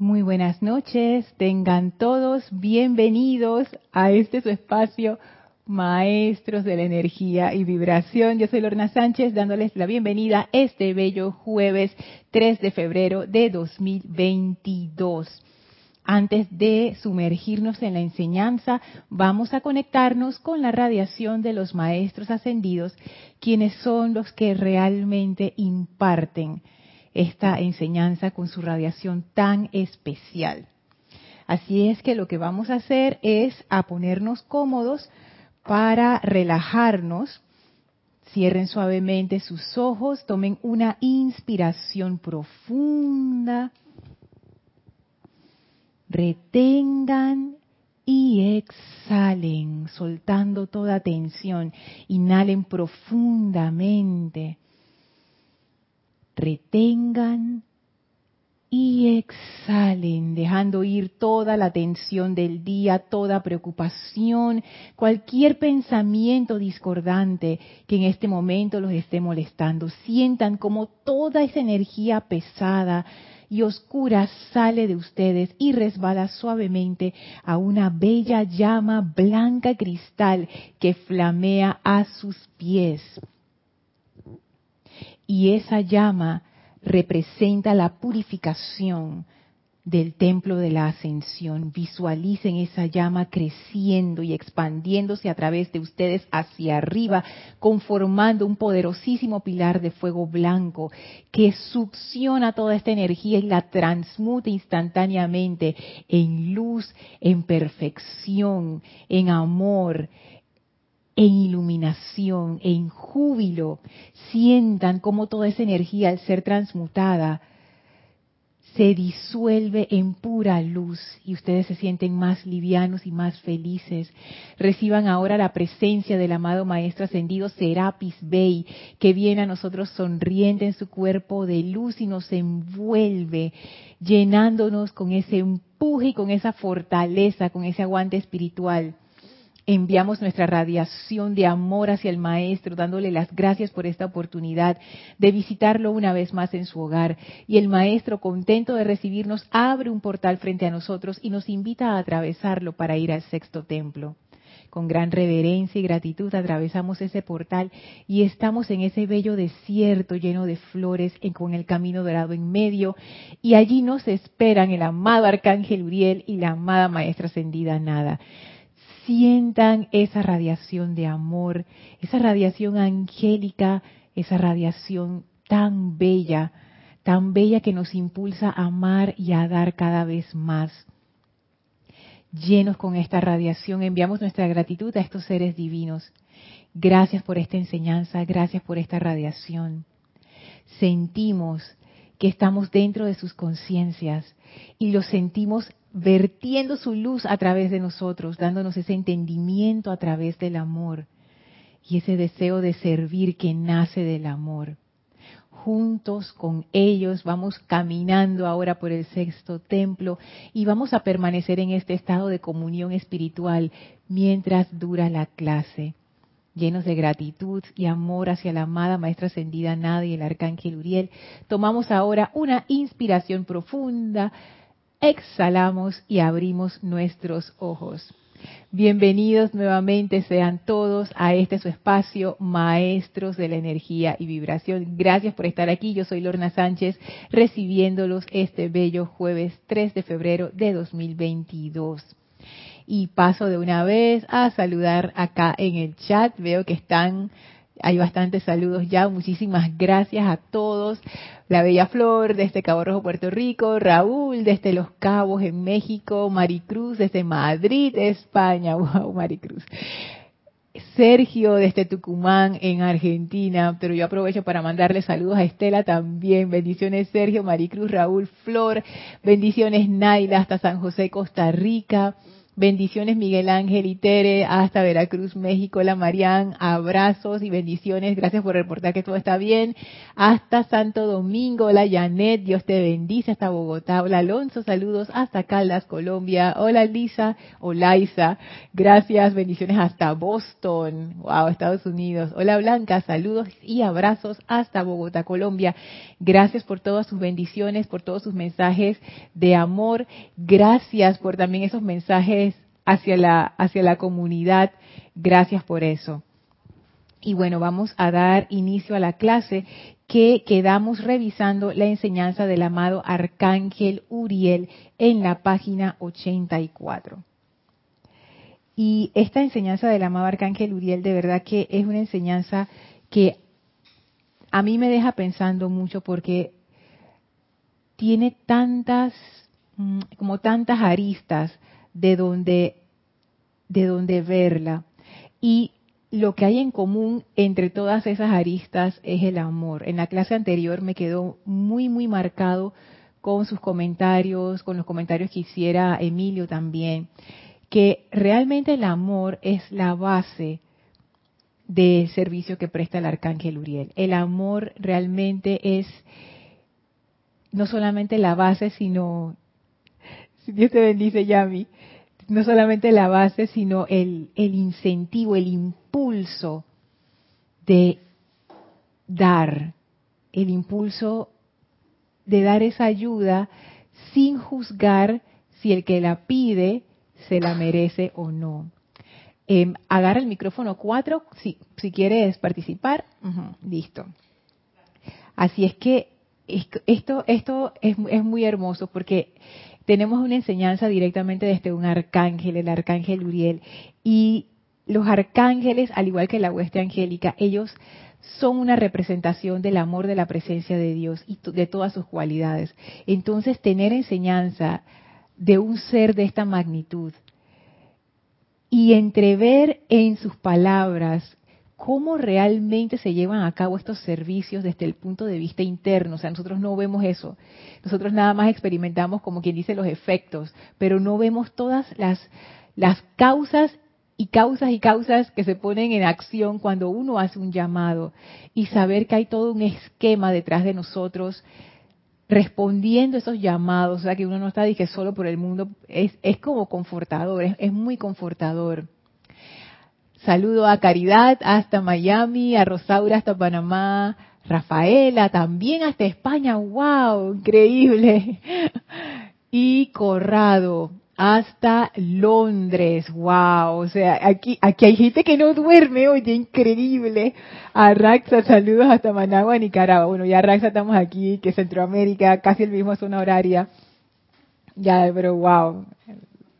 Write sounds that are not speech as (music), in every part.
Muy buenas noches, tengan todos bienvenidos a este su espacio, Maestros de la Energía y Vibración. Yo soy Lorna Sánchez dándoles la bienvenida este bello jueves 3 de febrero de 2022. Antes de sumergirnos en la enseñanza, vamos a conectarnos con la radiación de los Maestros Ascendidos, quienes son los que realmente imparten esta enseñanza con su radiación tan especial. Así es que lo que vamos a hacer es a ponernos cómodos para relajarnos. Cierren suavemente sus ojos, tomen una inspiración profunda, retengan y exhalen, soltando toda tensión. Inhalen profundamente retengan y exhalen, dejando ir toda la tensión del día, toda preocupación, cualquier pensamiento discordante que en este momento los esté molestando. Sientan como toda esa energía pesada y oscura sale de ustedes y resbala suavemente a una bella llama blanca cristal que flamea a sus pies y esa llama representa la purificación del templo de la ascensión. Visualicen esa llama creciendo y expandiéndose a través de ustedes hacia arriba, conformando un poderosísimo pilar de fuego blanco que succiona toda esta energía y la transmute instantáneamente en luz, en perfección, en amor, en iluminación, en júbilo, sientan cómo toda esa energía al ser transmutada se disuelve en pura luz y ustedes se sienten más livianos y más felices. Reciban ahora la presencia del amado Maestro Ascendido Serapis Bey, que viene a nosotros sonriente en su cuerpo de luz y nos envuelve, llenándonos con ese empuje y con esa fortaleza, con ese aguante espiritual enviamos nuestra radiación de amor hacia el Maestro, dándole las gracias por esta oportunidad de visitarlo una vez más en su hogar. Y el Maestro, contento de recibirnos, abre un portal frente a nosotros y nos invita a atravesarlo para ir al sexto templo. Con gran reverencia y gratitud atravesamos ese portal y estamos en ese bello desierto lleno de flores con el camino dorado en medio y allí nos esperan el amado Arcángel Uriel y la amada Maestra Ascendida Nada sientan esa radiación de amor, esa radiación angélica, esa radiación tan bella, tan bella que nos impulsa a amar y a dar cada vez más. Llenos con esta radiación, enviamos nuestra gratitud a estos seres divinos. Gracias por esta enseñanza, gracias por esta radiación. Sentimos que estamos dentro de sus conciencias y lo sentimos vertiendo su luz a través de nosotros, dándonos ese entendimiento a través del amor y ese deseo de servir que nace del amor. Juntos con ellos vamos caminando ahora por el sexto templo y vamos a permanecer en este estado de comunión espiritual mientras dura la clase. Llenos de gratitud y amor hacia la amada Maestra Ascendida Nada y el Arcángel Uriel, tomamos ahora una inspiración profunda, exhalamos y abrimos nuestros ojos. Bienvenidos nuevamente sean todos a este su espacio, maestros de la energía y vibración. Gracias por estar aquí. Yo soy Lorna Sánchez, recibiéndolos este bello jueves 3 de febrero de 2022. Y paso de una vez a saludar acá en el chat. Veo que están hay bastantes saludos ya. Muchísimas gracias a todos. La Bella Flor desde Cabo Rojo, Puerto Rico. Raúl desde Los Cabos en México. Maricruz desde Madrid, España. (laughs) Wow, Maricruz. Sergio desde Tucumán en Argentina, pero yo aprovecho para mandarle saludos a Estela también. Bendiciones Sergio, Maricruz, Raúl, Flor. Bendiciones Naila hasta San José, Costa Rica. Bendiciones Miguel Ángel y Tere hasta Veracruz, México. La Marián, abrazos y bendiciones. Gracias por reportar que todo está bien. Hasta Santo Domingo, hola Janet, Dios te bendice hasta Bogotá. Hola Alonso, saludos hasta Caldas, Colombia. Hola Lisa, hola Isa, gracias, bendiciones hasta Boston, wow, Estados Unidos. Hola Blanca, saludos y abrazos hasta Bogotá, Colombia. Gracias por todas sus bendiciones, por todos sus mensajes de amor. Gracias por también esos mensajes hacia la, hacia la comunidad. Gracias por eso. Y bueno, vamos a dar inicio a la clase que quedamos revisando la enseñanza del amado Arcángel Uriel en la página 84. Y esta enseñanza del amado Arcángel Uriel de verdad que es una enseñanza que a mí me deja pensando mucho porque tiene tantas, mm, como tantas aristas de donde, de donde verla. Y lo que hay en común entre todas esas aristas es el amor. En la clase anterior me quedó muy, muy marcado con sus comentarios, con los comentarios que hiciera Emilio también, que realmente el amor es la base del servicio que presta el arcángel Uriel. El amor realmente es no solamente la base, sino, si Dios te bendice, Yami, no solamente la base, sino el, el incentivo, el impulso de dar, el impulso de dar esa ayuda sin juzgar si el que la pide se la merece o no. Eh, agarra el micrófono 4 si, si quieres participar. listo. Así es que esto, esto es, es muy hermoso porque tenemos una enseñanza directamente desde un arcángel, el arcángel Uriel. Y los arcángeles, al igual que la hueste angélica, ellos son una representación del amor de la presencia de Dios y de todas sus cualidades. Entonces, tener enseñanza de un ser de esta magnitud y entrever en sus palabras cómo realmente se llevan a cabo estos servicios desde el punto de vista interno. O sea, nosotros no vemos eso. Nosotros nada más experimentamos, como quien dice, los efectos, pero no vemos todas las, las causas y causas y causas que se ponen en acción cuando uno hace un llamado y saber que hay todo un esquema detrás de nosotros respondiendo esos llamados, o sea que uno no está dije solo por el mundo, es, es como confortador, es muy confortador. Saludo a Caridad hasta Miami, a Rosaura hasta Panamá, Rafaela también hasta España, wow, increíble. Y Corrado hasta Londres, wow, o sea, aquí, aquí hay gente que no duerme, oye, increíble. A Raxa, saludos hasta Managua, Nicaragua. Bueno, ya Raxa estamos aquí, que Centroamérica, casi el mismo zona horaria. Ya, pero wow,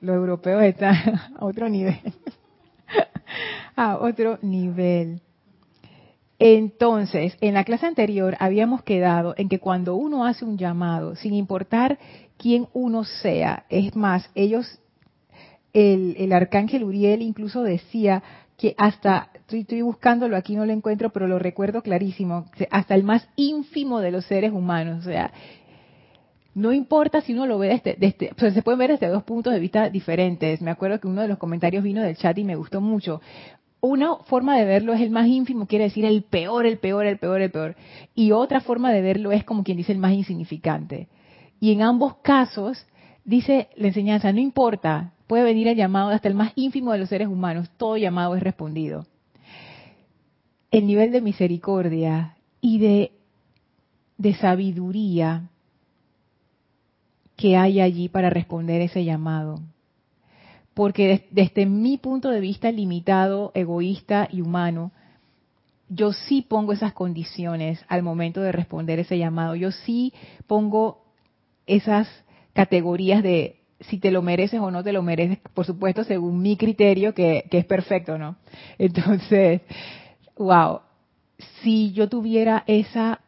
los europeos están (laughs) a otro nivel. A otro nivel. Entonces, en la clase anterior habíamos quedado en que cuando uno hace un llamado, sin importar quién uno sea, es más, ellos, el, arcángel Uriel incluso decía que hasta, estoy, estoy, buscándolo aquí, no lo encuentro, pero lo recuerdo clarísimo, hasta el más ínfimo de los seres humanos, o sea, no importa si uno lo ve desde, desde se puede ver desde dos puntos de vista diferentes. Me acuerdo que uno de los comentarios vino del chat y me gustó mucho. Una forma de verlo es el más ínfimo, quiere decir el peor, el peor, el peor, el peor. Y otra forma de verlo es como quien dice el más insignificante. Y en ambos casos, dice la enseñanza, no importa, puede venir el llamado hasta el más ínfimo de los seres humanos, todo llamado es respondido. El nivel de misericordia y de, de sabiduría que hay allí para responder ese llamado. Porque desde mi punto de vista limitado, egoísta y humano, yo sí pongo esas condiciones al momento de responder ese llamado. Yo sí pongo esas categorías de si te lo mereces o no te lo mereces, por supuesto, según mi criterio, que, que es perfecto, ¿no? (laughs) Entonces, wow, si yo tuviera esa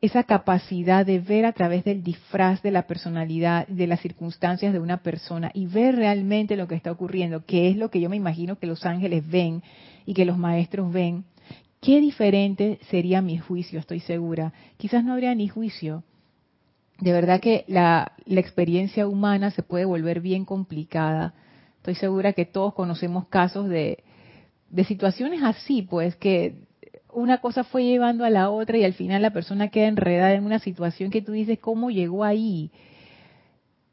esa capacidad de ver a través del disfraz de la personalidad, de las circunstancias de una persona y ver realmente lo que está ocurriendo, que es lo que yo me imagino que los ángeles ven y que los maestros ven, qué diferente sería mi juicio, estoy segura. Quizás no habría ni juicio. de verdad que la, la experiencia humana se puede volver bien complicada. Estoy segura que todos conocemos casos de, de situaciones así, pues que una cosa fue llevando a la otra y al final la persona queda enredada en una situación que tú dices, ¿cómo llegó ahí?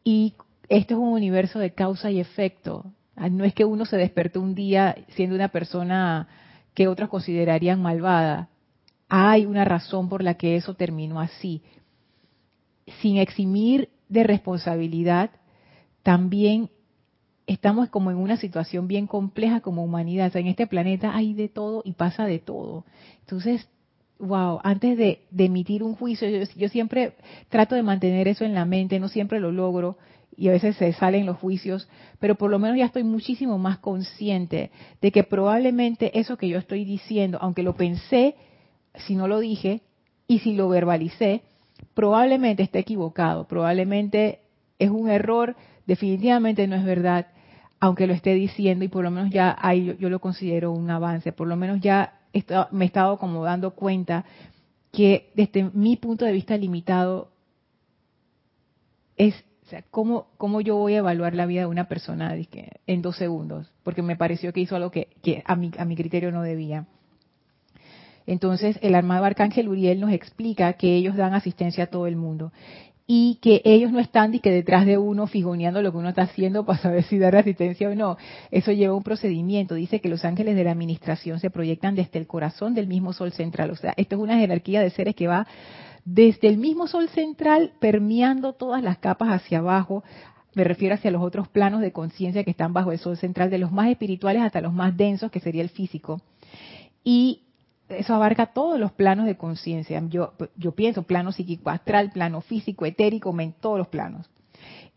Y esto es un universo de causa y efecto. Ah, no es que uno se despertó un día siendo una persona que otros considerarían malvada. Hay una razón por la que eso terminó así. Sin eximir de responsabilidad, también estamos como en una situación bien compleja como humanidad. En este planeta hay de todo y pasa de todo. Entonces, wow, antes de, emitir un juicio, yo, siempre trato de mantener eso en la mente, no siempre lo logro y a veces se salen los juicios, pero por lo menos ya estoy muchísimo más consciente de que probablemente eso que yo estoy diciendo, aunque lo pensé, si no lo dije y si lo verbalicé, probablemente esté equivocado, probablemente es un error, definitivamente no es verdad, aunque lo esté diciendo y por lo menos ya ahí yo, lo considero un avance, por lo menos ya me he estado como dando cuenta que desde mi punto de vista limitado es ¿cómo, ¿cómo, yo voy a evaluar la vida de una persona en dos segundos? Porque me pareció que hizo algo que, que a, mi, a mi criterio no debía. Entonces, el armado Arcángel Uriel nos explica que ellos dan asistencia a todo el mundo y que ellos no están y que detrás de uno fijoneando lo que uno está haciendo para saber si dar asistencia o no. Eso lleva un procedimiento. Dice que los ángeles de la administración se proyectan desde el corazón del mismo sol central. O sea, esto es una jerarquía de seres que va desde el mismo sol central permeando todas las capas hacia abajo. Me refiero hacia los otros planos de conciencia que están bajo el sol central, de los más espirituales hasta los más densos, que sería el físico. Y eso abarca todos los planos de conciencia. Yo, yo pienso plano psíquico astral, plano físico, etérico, en todos los planos.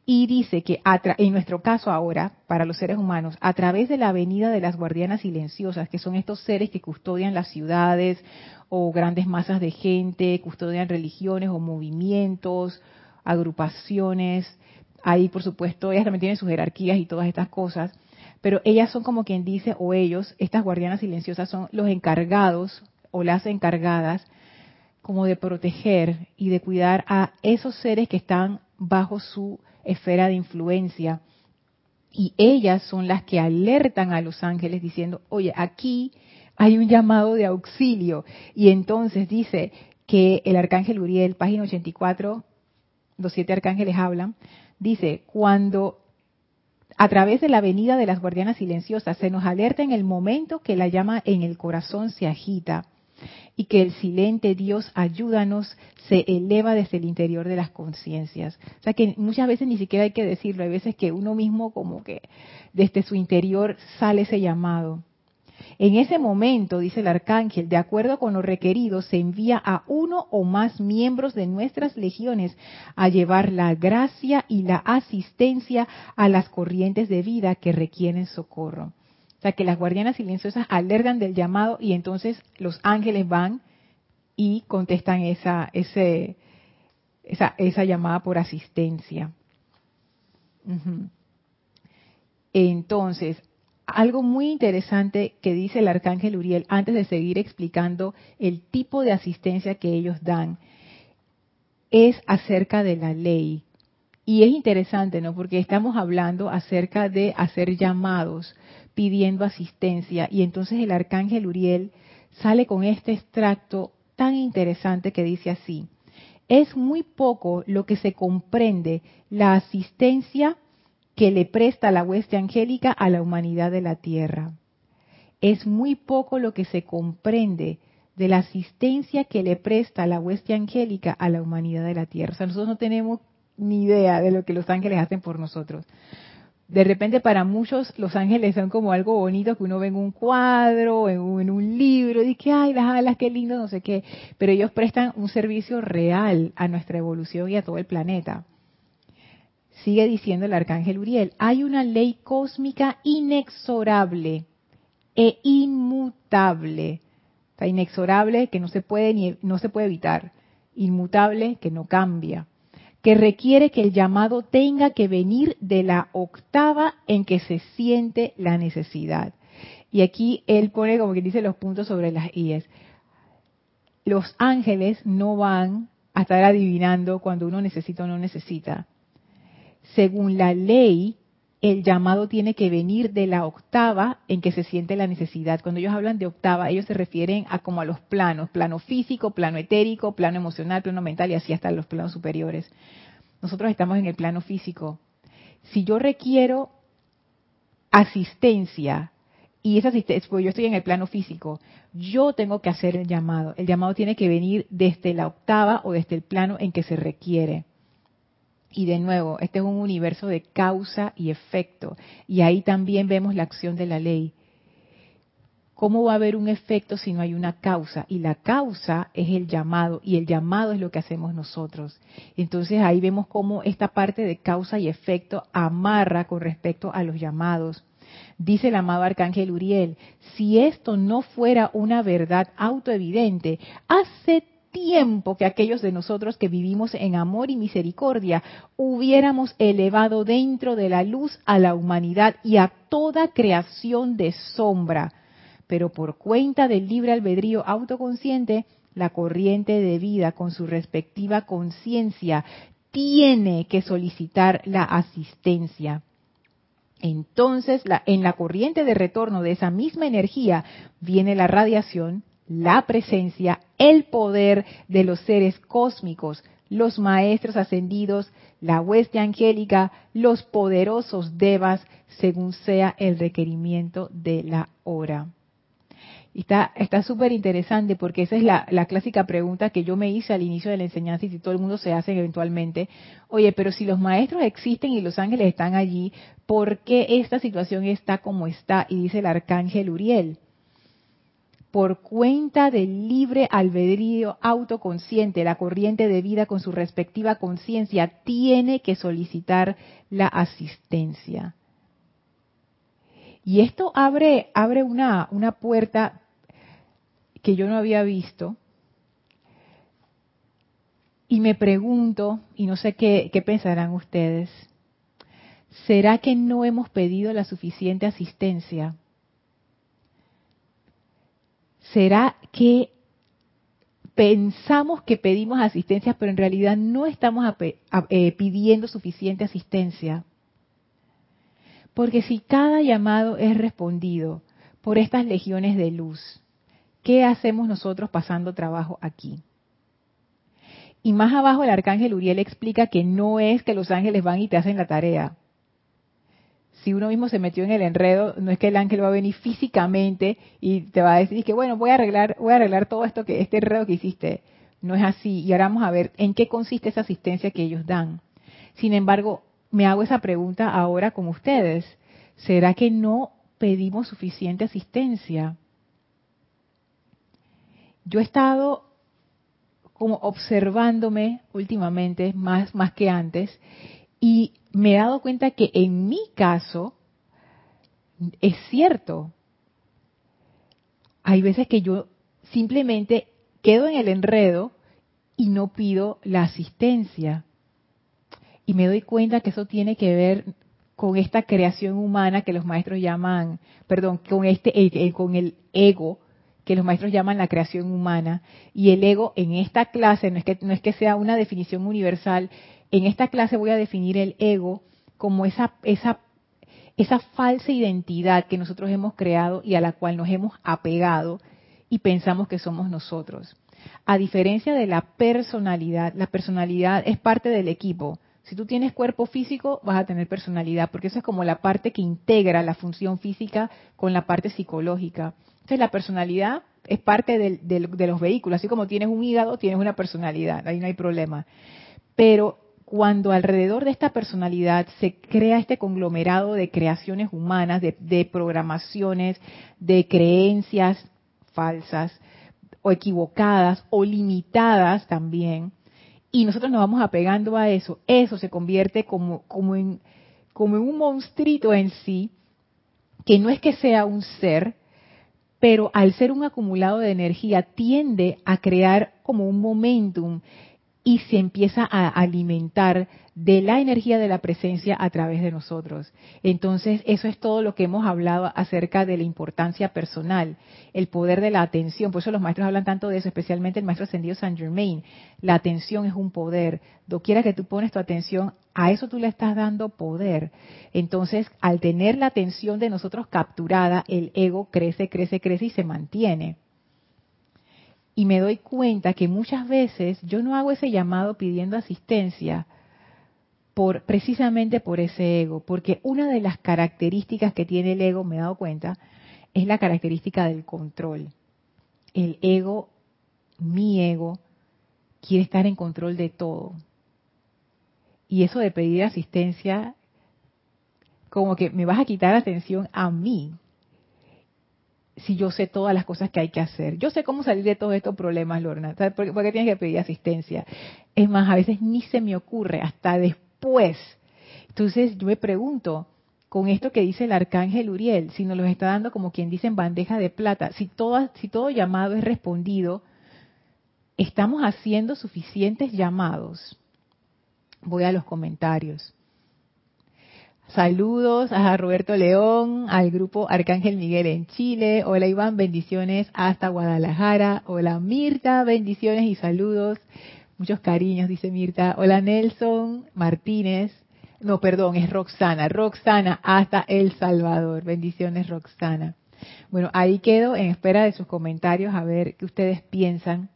Y dice que en nuestro caso ahora, para los seres humanos, a través de la venida de las guardianas silenciosas, que son estos seres que custodian las ciudades o grandes masas de gente, custodian religiones o movimientos, agrupaciones, ahí por supuesto ellas también tienen sus jerarquías y todas estas cosas, pero ellas son como quien dice, o ellos, estas guardianas silenciosas son los encargados o las encargadas como de proteger y de cuidar a esos seres que están bajo su esfera de influencia. Y ellas son las que alertan a los ángeles diciendo, oye, aquí hay un llamado de auxilio. Y entonces dice que el arcángel Uriel, página 84, los siete arcángeles hablan, dice, cuando a través de la venida de las guardianas silenciosas se nos alerta en el momento que la llama en el corazón se agita y que el silente Dios ayúdanos se eleva desde el interior de las conciencias. O sea que muchas veces ni siquiera hay que decirlo, hay veces que uno mismo como que desde su interior sale ese llamado. En ese momento, dice el arcángel, de acuerdo con lo requerido, se envía a uno o más miembros de nuestras legiones a llevar la gracia y la asistencia a las corrientes de vida que requieren socorro. O sea, que las guardianas silenciosas alertan del llamado y entonces los ángeles van y contestan esa, ese, esa, esa llamada por asistencia. Entonces, algo muy interesante que dice el arcángel Uriel antes de seguir explicando el tipo de asistencia que ellos dan es acerca de la ley. Y es interesante, ¿no? Porque estamos hablando acerca de hacer llamados, pidiendo asistencia. Y entonces el arcángel Uriel sale con este extracto tan interesante que dice así. Es muy poco lo que se comprende la asistencia que le presta la hueste angélica a la humanidad de la tierra. Es muy poco lo que se comprende de la asistencia que le presta la hueste angélica a la humanidad de la tierra. O sea, nosotros no tenemos ni idea de lo que los ángeles hacen por nosotros. De repente para muchos los ángeles son como algo bonito que uno ve en un cuadro, en un, en un libro, y que, ay, las alas, qué lindo, no sé qué. Pero ellos prestan un servicio real a nuestra evolución y a todo el planeta sigue diciendo el arcángel Uriel, hay una ley cósmica inexorable e inmutable. Está inexorable que no se puede ni no se puede evitar, inmutable que no cambia, que requiere que el llamado tenga que venir de la octava en que se siente la necesidad. Y aquí él pone como que dice los puntos sobre las IES. Los ángeles no van a estar adivinando cuando uno necesita o no necesita. Según la ley, el llamado tiene que venir de la octava en que se siente la necesidad. Cuando ellos hablan de octava, ellos se refieren a como a los planos, plano físico, plano etérico, plano emocional, plano mental y así hasta los planos superiores. Nosotros estamos en el plano físico. Si yo requiero asistencia y esa asistencia, pues yo estoy en el plano físico, yo tengo que hacer el llamado. El llamado tiene que venir desde la octava o desde el plano en que se requiere. Y de nuevo, este es un universo de causa y efecto. Y ahí también vemos la acción de la ley. ¿Cómo va a haber un efecto si no hay una causa? Y la causa es el llamado, y el llamado es lo que hacemos nosotros. Entonces ahí vemos cómo esta parte de causa y efecto amarra con respecto a los llamados. Dice el amado arcángel Uriel, si esto no fuera una verdad autoevidente, hace tiempo que aquellos de nosotros que vivimos en amor y misericordia hubiéramos elevado dentro de la luz a la humanidad y a toda creación de sombra. Pero por cuenta del libre albedrío autoconsciente, la corriente de vida con su respectiva conciencia tiene que solicitar la asistencia. Entonces, en la corriente de retorno de esa misma energía viene la radiación, la presencia, el poder de los seres cósmicos, los maestros ascendidos, la hueste angélica, los poderosos devas, según sea el requerimiento de la hora. está súper interesante porque esa es la, la, clásica pregunta que yo me hice al inicio de la enseñanza y si todo el mundo se hace eventualmente. Oye, pero si los maestros existen y los ángeles están allí, ¿por qué esta situación está como está? Y dice el arcángel Uriel por cuenta del libre albedrío autoconsciente, la corriente de vida con su respectiva conciencia tiene que solicitar la asistencia. Y esto abre, abre una, una puerta que yo no había visto. Y me pregunto, y no sé qué, qué pensarán ustedes, ¿será que no hemos pedido la suficiente asistencia? ¿Será que pensamos que pedimos asistencia, pero en realidad no estamos eh, pidiendo suficiente asistencia? Porque si cada llamado es respondido por estas legiones de luz, ¿qué hacemos nosotros pasando trabajo aquí? Y más abajo el arcángel Uriel explica que no es que los ángeles van y te hacen la tarea si uno mismo se metió en el enredo, no es que el ángel va a venir físicamente y te va a decir que bueno, voy a arreglar, voy a arreglar todo esto que este enredo que hiciste. No es así. Y ahora vamos a ver en qué consiste esa asistencia que ellos dan. Sin embargo, me hago esa pregunta ahora con ustedes. ¿Será que no pedimos suficiente asistencia? Yo he estado como observándome últimamente, más, más que antes, y me he dado cuenta que en mi caso es cierto. Hay veces que yo simplemente quedo en el enredo y no pido la asistencia. Y me doy cuenta que eso tiene que ver con esta creación humana que los maestros llaman, perdón, con este con el ego que los maestros llaman la creación humana y el ego en esta clase no es que no es que sea una definición universal, en esta clase voy a definir el ego como esa, falsa identidad que nosotros hemos creado y a la cual nos hemos apegado y pensamos que somos nosotros. A diferencia de la personalidad, la personalidad es parte del equipo. Si tú tienes cuerpo físico, vas a tener personalidad, porque eso es como la parte que integra la función física con la parte psicológica. Entonces, la personalidad es parte de los vehículos. Así como tienes un hígado, tienes una personalidad. Ahí no hay problema. Pero cuando alrededor de esta personalidad se crea este conglomerado de creaciones humanas, de, programaciones, de creencias falsas o equivocadas o limitadas también, y nosotros nos vamos apegando a eso, eso se convierte como, como, en, como en un monstruito en sí, que no es que sea un ser, pero al ser un acumulado de energía tiende a crear como un momentum y se empieza a alimentar de la energía de la presencia a través de nosotros. Entonces, eso es todo lo que hemos hablado acerca de la importancia personal, el poder de la atención. Por eso los maestros hablan tanto de eso, especialmente el maestro ascendido Saint Germain. La atención es un poder. Doquiera que tú pones tu atención, a eso tú le estás dando poder. Entonces, al tener la atención de nosotros capturada, el ego crece, crece, crece y se mantiene y me doy cuenta que muchas veces yo no hago ese llamado pidiendo asistencia por precisamente por ese ego, porque una de las características que tiene el ego, me he dado cuenta, es la característica del control. El ego, mi ego, quiere estar en control de todo. Y eso de pedir asistencia, como que me vas a quitar atención a mí, si yo sé todas las cosas que hay que hacer. Yo sé cómo salir de todos estos problemas, Lorna. ¿Por, qué tienes que pedir asistencia? Es más, a veces ni se me ocurre hasta después. Entonces yo me pregunto, con esto que dice el arcángel Uriel, si nos lo está dando como quien dice en bandeja de plata, si todo, si todo llamado es respondido, ¿estamos haciendo suficientes llamados? Voy a los comentarios. Saludos a Roberto León, al grupo Arcángel Miguel en Chile. Hola Iván, bendiciones hasta Guadalajara. Hola Mirta, bendiciones y saludos. Muchos cariños, dice Mirta. Hola Nelson Martínez. No, perdón, es Roxana. Roxana hasta El Salvador. Bendiciones Roxana. Bueno, ahí quedo en espera de sus comentarios a ver qué ustedes piensan.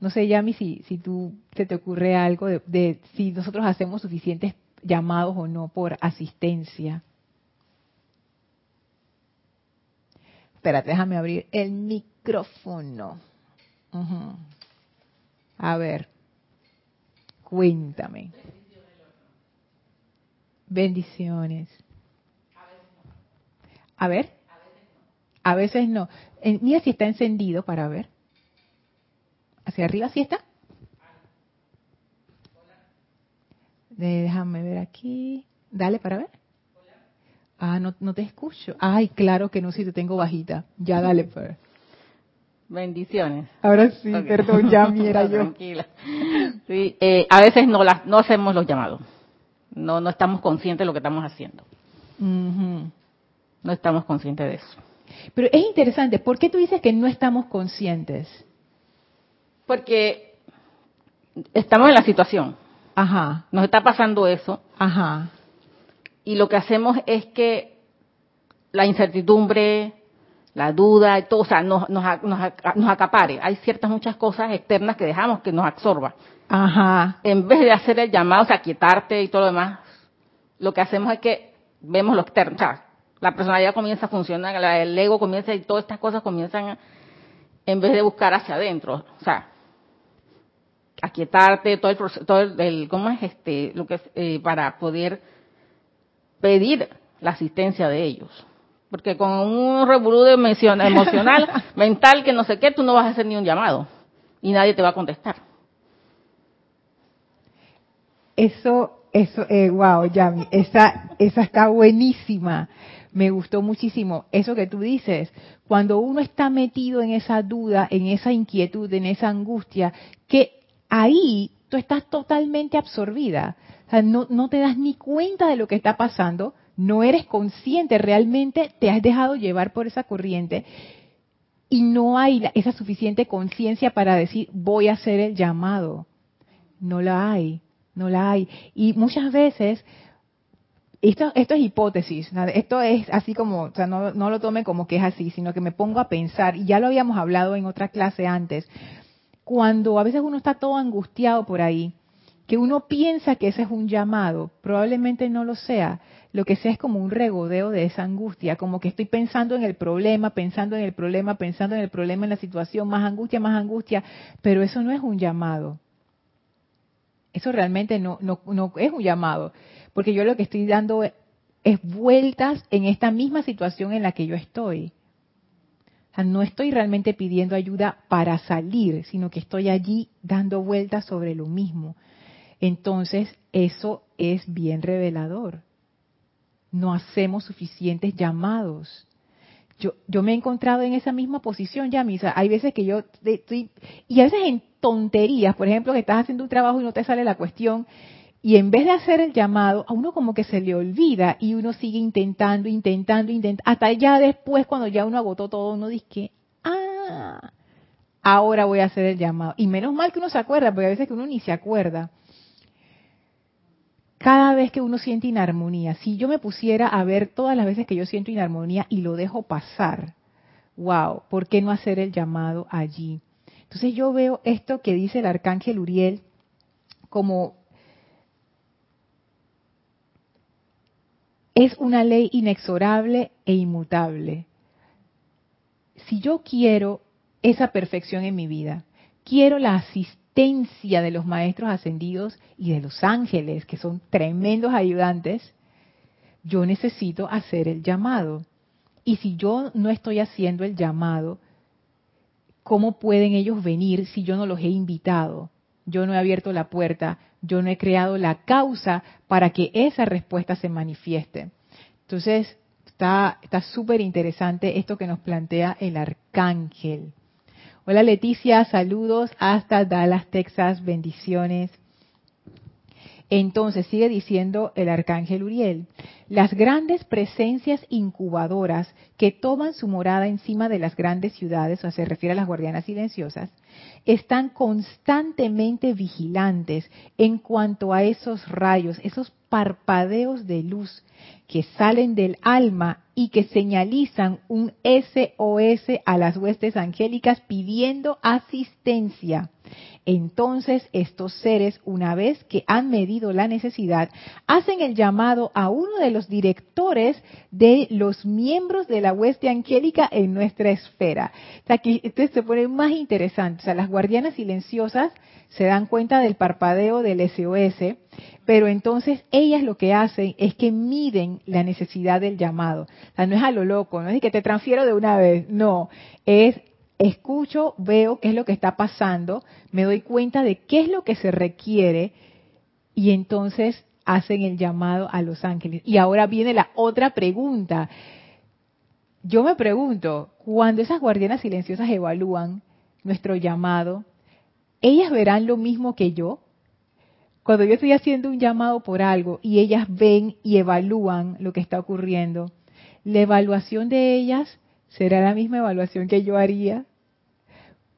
No sé, Yami, si, si tú se te ocurre algo de, de si nosotros hacemos suficientes llamados o no por asistencia. Espérate, déjame abrir el micrófono. A ver, cuéntame. Bendiciones. A ver. A veces no. Mira si está encendido para ver. Hacia arriba sí está. Déjame ver aquí. Dale para ver. Ah, no, no te escucho. Ay, claro que no, si te tengo bajita. Ya dale, pues. Bendiciones. Ahora sí, perdón, ya (laughs) mira yo. Tranquila. Sí, eh, a veces no, las, no hacemos los llamados. No, no estamos conscientes de lo que estamos haciendo. No estamos conscientes de eso. Pero es interesante, ¿por qué tú dices que no estamos conscientes? Porque estamos en la situación. Ajá. Nos está pasando eso. Ajá. Y lo que hacemos es que la incertidumbre, la duda, y todo, o sea, nos, nos, nos, acapare. Hay ciertas muchas cosas externas que dejamos que nos absorba. Ajá. En vez de hacer el llamado, o sea, quietarte y todo lo demás, lo que hacemos es que vemos lo externo. O sea, la personalidad comienza a funcionar, el ego comienza y todas estas cosas comienzan en vez de buscar hacia adentro. O sea, aquietarte, todo el proceso, todo el, ¿cómo es este? Lo que eh, para poder pedir la asistencia de ellos. Porque con un revolú (laughs) emocional, mental, que no sé qué, tú no vas a hacer ni un llamado y nadie te va a contestar. Eso, eso, eh, wow, Yami, esa, esa está buenísima. Me gustó muchísimo eso que tú dices. Cuando uno está metido en esa duda, en esa inquietud, en esa angustia, que ahí tú estás totalmente absorbida. O sea, no, te das ni cuenta de lo que está pasando, no eres consciente, realmente te has dejado llevar por esa corriente y no hay esa suficiente conciencia para decir voy a hacer el llamado. No la hay, no la hay. Y muchas veces, esto, esto es hipótesis, esto es así como, o sea, no, no lo tome como que es así, sino que me pongo a pensar, y ya lo habíamos hablado en otra clase antes, cuando a veces uno está todo angustiado por ahí, que uno piensa que ese es un llamado, probablemente no lo sea. Lo que sea es como un regodeo de esa angustia, como que estoy pensando en el problema, pensando en el problema, pensando en el problema, en la situación, más angustia, más angustia, pero eso no es un llamado. Eso realmente no, no, no es un llamado, porque yo lo que estoy dando es vueltas en esta misma situación en la que yo estoy no estoy realmente pidiendo ayuda para salir, sino que estoy allí dando vueltas sobre lo mismo. Entonces, eso es bien revelador. No hacemos suficientes llamados. yo, yo me he encontrado en esa misma posición ya, misa. Hay veces que yo estoy, y a veces en tonterías, por ejemplo, que estás haciendo un trabajo y no te sale la cuestión, y en vez de hacer el llamado, a uno como que se le olvida y uno sigue intentando, intentando, intentando, hasta ya después, cuando ya uno agotó todo, uno dice que, ah, ahora voy a hacer el llamado. Y menos mal que uno se acuerda, porque a veces que uno ni se acuerda. Cada vez que uno siente inarmonía, si yo me pusiera a ver todas las veces que yo siento inarmonía y lo dejo pasar, wow, ¿por qué no hacer el llamado allí? Entonces yo veo esto que dice el arcángel Uriel como es una ley inexorable e inmutable. Si yo quiero esa perfección en mi vida, quiero la asistencia de los maestros ascendidos y de los ángeles, que son tremendos ayudantes, yo necesito hacer el llamado. Y si yo no estoy haciendo el llamado, ¿cómo pueden ellos venir si yo no los he invitado? Yo no he abierto la puerta, yo no he creado la causa para que esa respuesta se manifieste. Entonces, está súper interesante esto que nos plantea el arcángel. Hola Leticia, saludos hasta Dallas, Texas, bendiciones. Entonces sigue diciendo el arcángel Uriel, las grandes presencias incubadoras que toman su morada encima de las grandes ciudades, o sea, se refiere a las guardianas silenciosas, están constantemente vigilantes en cuanto a esos rayos, esos parpadeos de luz que salen del alma y que señalizan un SOS a las huestes angélicas pidiendo asistencia. Entonces estos seres, una vez que han medido la necesidad, hacen el llamado a uno de los directores de los miembros de la hueste angélica en nuestra esfera. Esto se pone más interesante. O sea, las guardianas silenciosas se dan cuenta del parpadeo del SOS, pero entonces ellas lo que hacen es que miden la necesidad del llamado. O sea, no es a lo loco, no es que te transfiero de una vez, no, es escucho, veo qué es lo que está pasando, me doy cuenta de qué es lo que se requiere y entonces hacen el llamado a los ángeles. Y ahora viene la otra pregunta. Yo me pregunto, cuando esas guardianas silenciosas evalúan nuestro llamado, ¿ellas verán lo mismo que yo? Cuando yo estoy haciendo un llamado por algo y ellas ven y evalúan lo que está ocurriendo, ¿la evaluación de ellas será la misma evaluación que yo haría?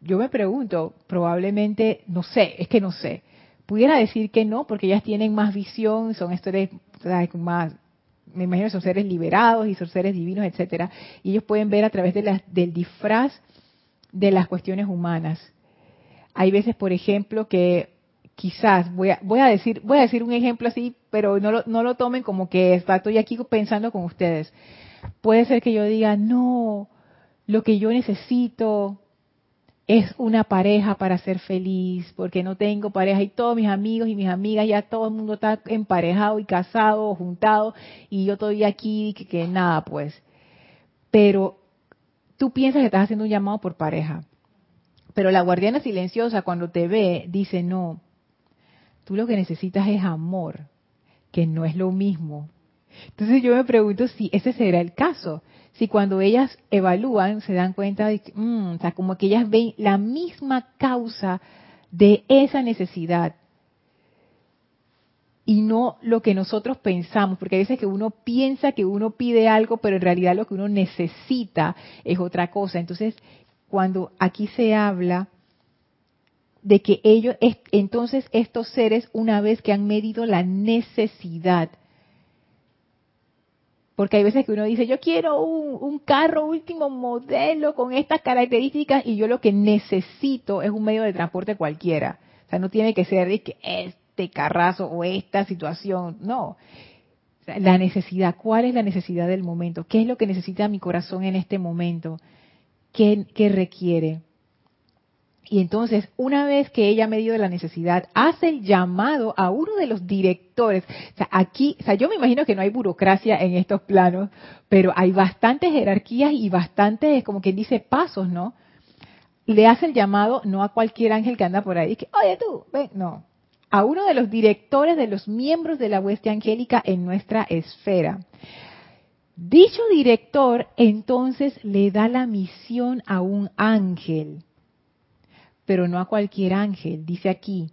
Yo me pregunto, probablemente, no sé, es que no sé. Pudiera decir que no, porque ellas tienen más visión, son seres más, me imagino son seres liberados y son seres divinos, etcétera, y ellos pueden ver a través de del disfraz de las cuestiones humanas. Hay veces, por ejemplo, que quizás voy a, voy a decir voy a decir un ejemplo así, pero no lo, no lo tomen como que estoy aquí pensando con ustedes. Puede ser que yo diga, no, lo que yo necesito es una pareja para ser feliz, porque no tengo pareja y todos mis amigos y mis amigas, ya todo el mundo está emparejado y casado juntado y yo estoy aquí que, que nada, pues. Pero tú piensas que estás haciendo un llamado por pareja. Pero la guardiana silenciosa cuando te ve dice, no, Tú lo que necesitas es amor, que no es lo mismo. Entonces yo me pregunto si ese será el caso. Si cuando ellas evalúan se dan cuenta de que, mm, o sea, como que ellas ven la misma causa de esa necesidad y no lo que nosotros pensamos, porque a veces que uno piensa que uno pide algo, pero en realidad lo que uno necesita es otra cosa. Entonces, cuando aquí se habla de que ellos, entonces estos seres, una vez que han medido la necesidad, porque hay veces que uno dice, yo quiero un, carro último modelo con estas características y yo lo que necesito es un medio de transporte cualquiera. O sea, no tiene que ser que este carrazo o esta situación, no. La necesidad, ¿cuál es la necesidad del momento? ¿Qué es lo que necesita mi corazón en este momento? ¿Qué, qué requiere? Y entonces, una vez que ella ha medido la necesidad, hace el llamado a uno de los directores. O sea, aquí, o sea, yo me imagino que no hay burocracia en estos planos, pero hay bastantes jerarquías y bastantes, como quien dice, pasos, ¿no? Le hace el llamado no a cualquier ángel que anda por ahí, que, oye tú, ven, no. A uno de los directores de los miembros de la hueste angélica en nuestra esfera. Dicho director entonces le da la misión a un ángel, pero no a cualquier ángel, dice aquí,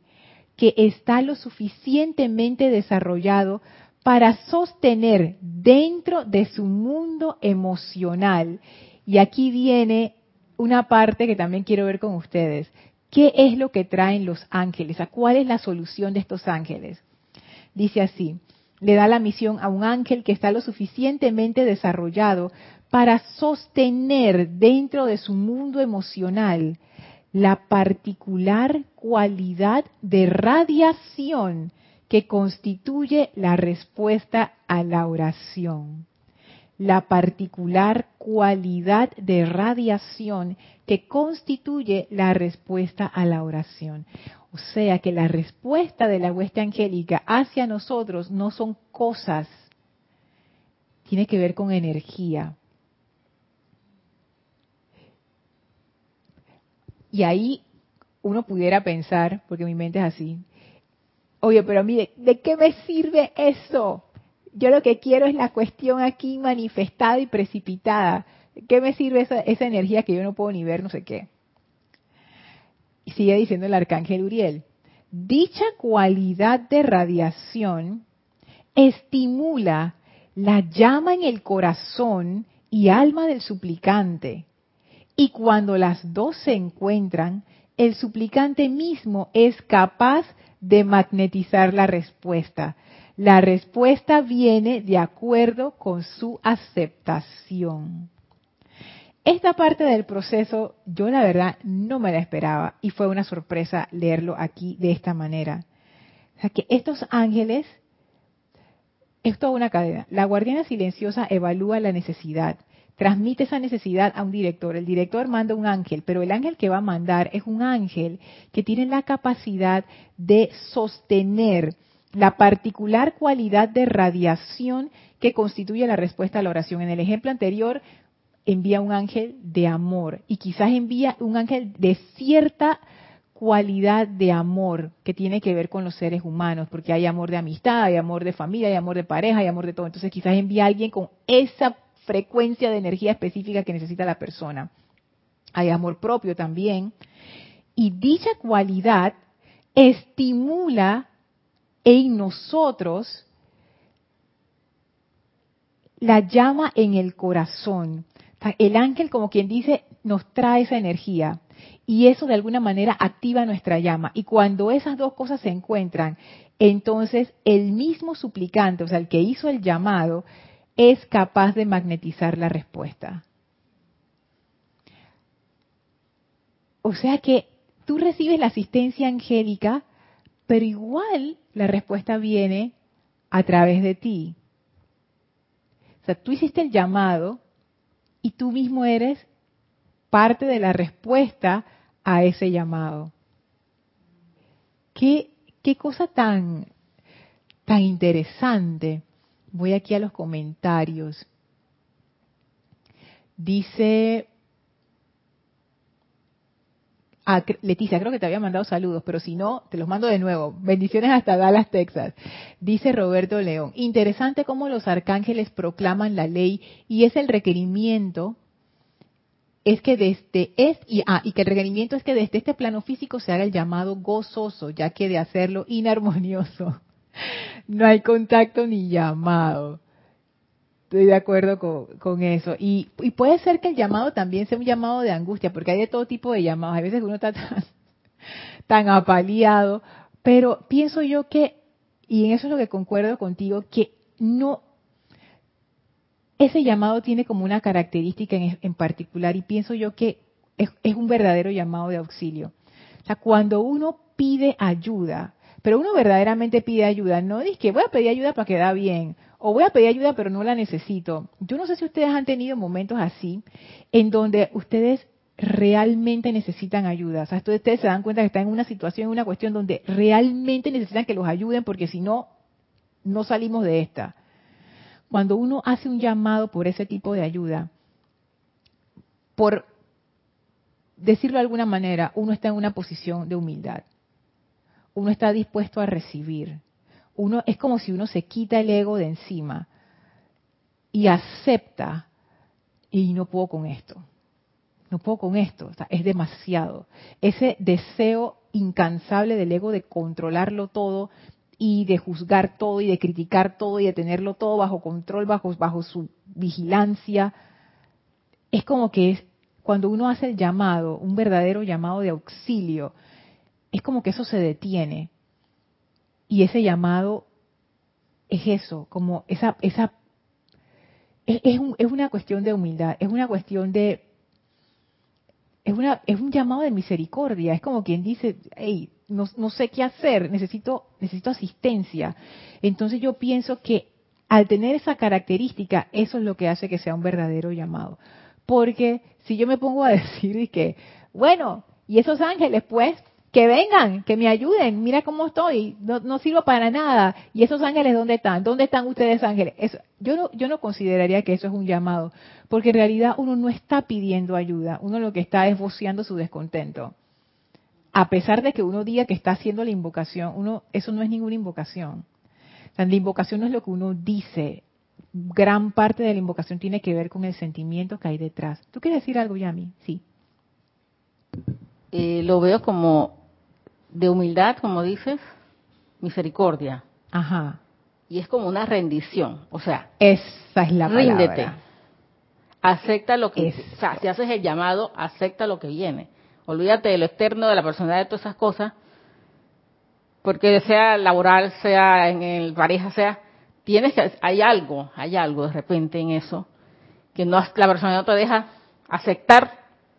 que está lo suficientemente desarrollado para sostener dentro de su mundo emocional. Y aquí viene una parte que también quiero ver con ustedes. ¿Qué es lo que traen los ángeles? ¿Cuál es la solución de estos ángeles? Dice así, le da la misión a un ángel que está lo suficientemente desarrollado para sostener dentro de su mundo emocional la particular cualidad de radiación que constituye la respuesta a la oración. La particular cualidad de radiación que constituye la respuesta a la oración. O sea que la respuesta de la hueste angélica hacia nosotros no son cosas, tiene que ver con energía. Y ahí uno pudiera pensar, porque mi mente es así, oye, pero mire, ¿de qué me sirve eso? Yo lo que quiero es la cuestión aquí manifestada y precipitada. ¿Qué me sirve esa, energía que yo no puedo ni ver, no sé qué? Sigue diciendo el arcángel Uriel, dicha cualidad de radiación estimula la llama en el corazón y alma del suplicante. Y cuando las dos se encuentran, el suplicante mismo es capaz de magnetizar la respuesta. La respuesta viene de acuerdo con su aceptación. Esta parte del proceso yo la verdad no me la esperaba y fue una sorpresa leerlo aquí de esta manera. O sea que estos ángeles, es toda una cadena. La guardiana silenciosa evalúa la necesidad, transmite esa necesidad a un director. El director manda un ángel, pero el ángel que va a mandar es un ángel que tiene la capacidad de sostener la particular cualidad de radiación que constituye la respuesta a la oración. En el ejemplo anterior, envía un ángel de amor y quizás envía un ángel de cierta cualidad de amor que tiene que ver con los seres humanos, porque hay amor de amistad, hay amor de familia, hay amor de pareja, hay amor de todo. Entonces quizás envía a alguien con esa frecuencia de energía específica que necesita la persona. Hay amor propio también. Y dicha cualidad estimula en nosotros la llama en el corazón. El ángel, como quien dice, nos trae esa energía y eso de alguna manera activa nuestra llama. Y cuando esas dos cosas se encuentran, entonces el mismo suplicante, o sea, el que hizo el llamado, es capaz de magnetizar la respuesta. O sea que tú recibes la asistencia angélica, pero igual la respuesta viene a través de ti. O sea, tú hiciste el llamado, y tú mismo eres parte de la respuesta a ese llamado. Qué, qué cosa tan, tan interesante. Voy aquí a los comentarios. Dice Ah, Leticia, creo que te había mandado saludos, pero si no, te los mando de nuevo. Bendiciones hasta Dallas, Texas. Dice Roberto León, interesante cómo los arcángeles proclaman la ley y es el requerimiento es que desde es y ah, y que el requerimiento es que desde este plano físico se haga el llamado gozoso, ya que de hacerlo inarmonioso (laughs) no hay contacto ni llamado. Estoy de acuerdo con, eso. Y, puede ser que el llamado también sea un llamado de angustia, porque hay de todo tipo de llamados. Hay veces uno está tan, (laughs) tan apaleado, pero pienso yo que, y en eso es lo que concuerdo contigo, que no, ese llamado tiene como una característica en, particular y pienso yo que es, es, un verdadero llamado de auxilio. O sea, cuando uno pide ayuda, pero uno verdaderamente pide ayuda, no dice que voy a pedir ayuda para quedar bien o voy a pedir ayuda pero no la necesito. Yo no sé si ustedes han tenido momentos así en donde ustedes realmente necesitan ayuda. O sea, ustedes se dan cuenta que están en una situación, en una cuestión donde realmente necesitan que los ayuden porque si no, no salimos de esta. Cuando uno hace un llamado por ese tipo de ayuda, por decirlo de alguna manera, uno está en una posición de humildad. Uno está dispuesto a recibir uno es como si uno se quita el ego de encima. y acepta, y no puedo con esto, no puedo con esto, es demasiado. Ese deseo incansable del ego de controlarlo todo y de juzgar todo y de criticar todo y de tenerlo todo bajo control, bajo, bajo su vigilancia, es como que es, cuando uno hace el llamado, un verdadero llamado de auxilio, es como que eso se detiene. Y ese llamado es eso, como esa, esa es, es, una cuestión de humildad, es una cuestión de, es, una, es un llamado de misericordia, es como quien dice, hey, no, no sé qué hacer, necesito, necesito asistencia. Entonces yo pienso que al tener esa característica, eso es lo que hace que sea un verdadero llamado. Porque si yo me pongo a (laughs) decir que, bueno, y esos ángeles, pues, que vengan, que me ayuden, mira cómo estoy, no, sirvo para nada. ¿Y esos ángeles dónde están? ¿Dónde están ustedes ángeles? yo, no, yo no consideraría que eso es un llamado, porque en realidad uno no está pidiendo ayuda, uno lo que está es voceando su descontento. A pesar de que uno diga que está haciendo la invocación, uno, eso no es ninguna invocación. la invocación no es lo que uno dice, gran parte de la invocación tiene que ver con el sentimiento que hay detrás. ¿Tú quieres decir algo, Yami? Sí. Eh, lo veo como de humildad, como dices, misericordia. Ajá. Y es como una rendición, o sea, esa es la ríndete. Acepta lo que, o sea, si haces el llamado, acepta lo que viene. Olvídate de lo externo, de la personalidad, de todas esas cosas, porque sea laboral, sea en el pareja, sea, tienes que, hay algo, hay algo de repente en eso, que no, la persona no te deja aceptar,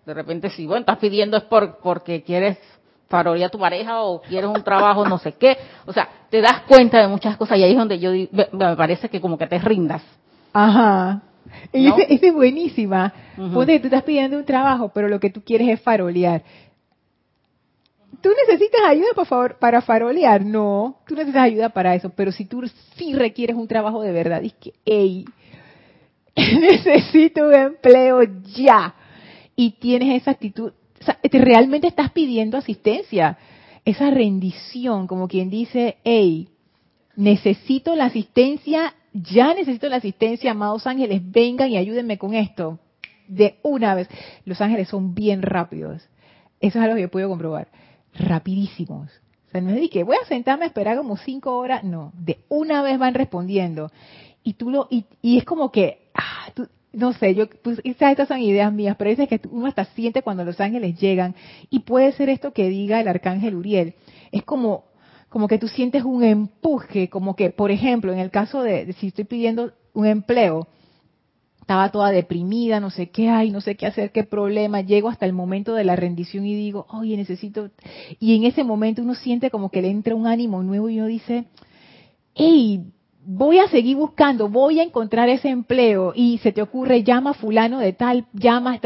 de repente si, bueno, estás pidiendo es por, porque quieres farolear a tu pareja o quieres un trabajo, no sé qué. O sea, te das cuenta de muchas cosas y ahí es donde yo me parece que como que te rindas. Ajá. Y esa es buenísima. Uh tú estás pidiendo un trabajo, pero lo que tú quieres es farolear. ¿Tú necesitas ayuda para, favor, para farolear? No, tú necesitas ayuda para eso. Pero si tú sí requieres un trabajo de verdad, es que, hey, (laughs) necesito un empleo ya. Y tienes esa actitud, realmente estás pidiendo asistencia. Esa rendición, como quien dice, hey, necesito la asistencia, ya necesito la asistencia, amados ángeles, vengan y ayúdenme con esto. De una vez. Los ángeles son bien rápidos. Eso es algo que yo puedo comprobar. Rapidísimos. O sea, no es de que voy a sentarme a esperar como cinco horas. No, de una vez van respondiendo. Y tú lo, y, es como que, ah, tú, no sé, yo, pues estas son ideas mías, pero es que uno hasta siente cuando los ángeles llegan y puede ser esto que diga el arcángel Uriel. Es como, como que tú sientes un empuje, como que, por ejemplo, en el caso de, si estoy pidiendo un empleo, estaba toda deprimida, no sé qué hay, no sé qué hacer, qué problema, llego hasta el momento de la rendición y digo, oye, necesito, y en ese momento uno siente como que le entra un ánimo nuevo y uno dice, hey, voy a seguir buscando, voy a encontrar ese empleo y se te ocurre, llama fulano de tal, llama,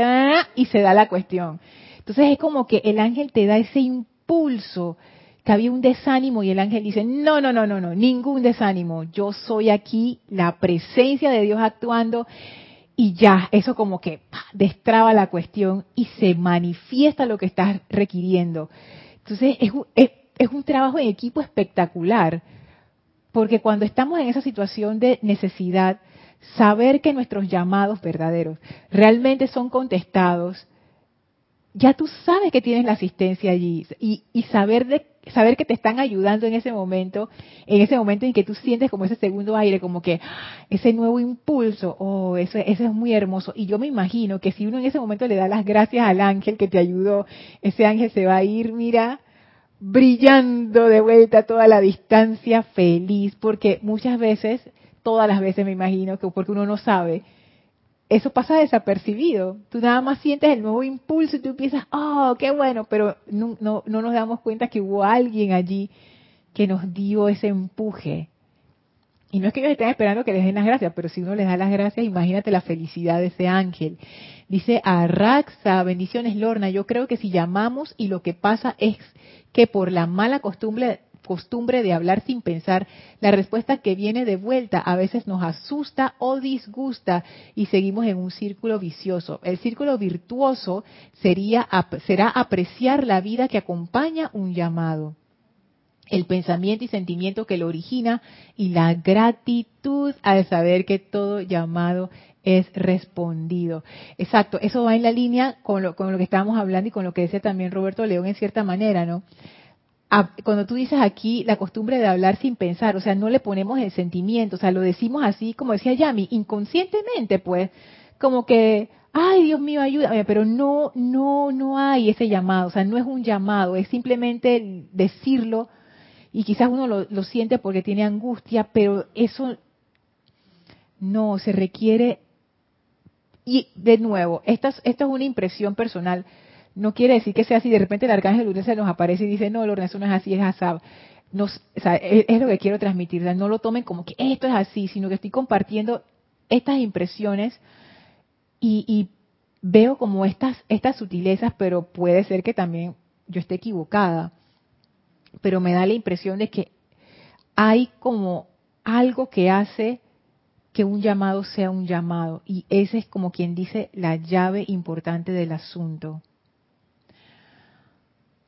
y se da la cuestión. Entonces es como que el ángel te da ese impulso, que había un desánimo y el ángel dice, no, no, no, no, no, ningún desánimo, yo soy aquí, la presencia de Dios actuando y ya, eso como que destraba la cuestión y se manifiesta lo que estás requiriendo. Entonces es, es, es un trabajo en equipo espectacular porque cuando estamos en esa situación de necesidad, saber que nuestros llamados verdaderos realmente son contestados, ya tú sabes que tienes la asistencia allí y, saber de saber que te están ayudando en ese momento, en ese momento en que tú sientes como ese segundo aire, como que ese nuevo impulso, oh, eso, eso es muy hermoso. Y yo me imagino que si uno en ese momento le da las gracias al ángel que te ayudó, ese ángel se va a ir, mira, brillando de vuelta toda la distancia feliz, porque muchas veces, todas las veces me imagino que porque uno no sabe, eso pasa desapercibido. Tú nada más sientes el nuevo impulso y tú piensas, oh, qué bueno, pero no, no, no nos damos cuenta que hubo alguien allí que nos dio ese empuje. Y no es que ellos estén esperando que les den las gracias, pero si uno les da las gracias, imagínate la felicidad de ese ángel. Dice Arraxa, bendiciones Lorna, yo creo que si llamamos y lo que pasa es que por la mala costumbre, de hablar sin pensar, la respuesta que viene de vuelta a veces nos asusta o disgusta y seguimos en un círculo vicioso. El círculo virtuoso sería, será apreciar la vida que acompaña un llamado. el pensamiento y sentimiento que lo origina y la gratitud al saber que todo llamado es respondido. Exacto, eso va en la línea con lo, con lo que estábamos hablando y con lo que dice también Roberto León en cierta manera, ¿no? cuando tú dices aquí la costumbre de hablar sin pensar, o sea, no le ponemos el sentimiento, o sea, lo decimos así, como decía Yami, inconscientemente, pues, como que, ay, Dios mío, ayúdame, pero no, no, no hay ese llamado, o sea, no es un llamado, es simplemente decirlo y quizás uno lo, lo siente porque tiene angustia, pero eso no, se requiere y de nuevo, esta es, una impresión personal. No quiere decir que sea así. De repente el arcángel Uriel se nos aparece y dice, no, Lorna, eso no es así, es asab. Nos, es, lo que quiero transmitir. no lo tomen como que esto es así, sino que estoy compartiendo estas impresiones y, veo como estas sutilezas, pero puede ser que también yo esté equivocada. Pero me da la impresión de que hay como algo que hace que un llamado sea un llamado. Y ese es como quien dice la llave importante del asunto.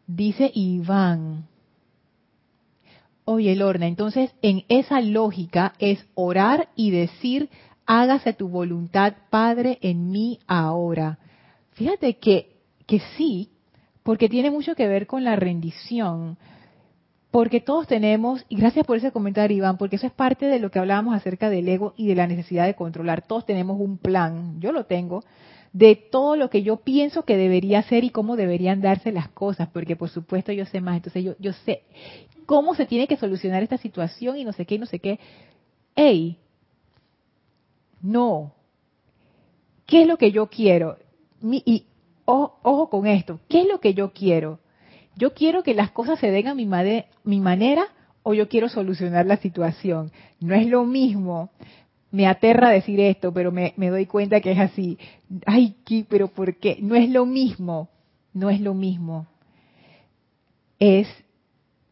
Dice Iván, oye Lorna, entonces en esa lógica es orar y decir, hágase tu voluntad, Padre, en mí ahora. Fíjate que, que sí, porque tiene mucho que ver con la rendición. Porque todos tenemos, y gracias por ese comentario Iván, porque eso es parte de lo que hablábamos acerca del ego y de la necesidad de controlar. Todos tenemos un plan, yo lo tengo, de todo lo que yo pienso que debería ser y cómo deberían darse las cosas, porque por supuesto yo sé más, entonces yo, sé cómo se tiene que solucionar esta situación y no sé qué y no sé qué. ¡Ey! No. ¿Qué es lo que yo quiero? y ojo con esto, ¿qué es lo que yo quiero? Yo quiero que las cosas se den a mi, mi manera o yo quiero solucionar la situación. No es lo mismo. Me aterra decir esto, pero me, doy cuenta que es así. Ay, pero ¿por qué? No es lo mismo. No es lo mismo. Es,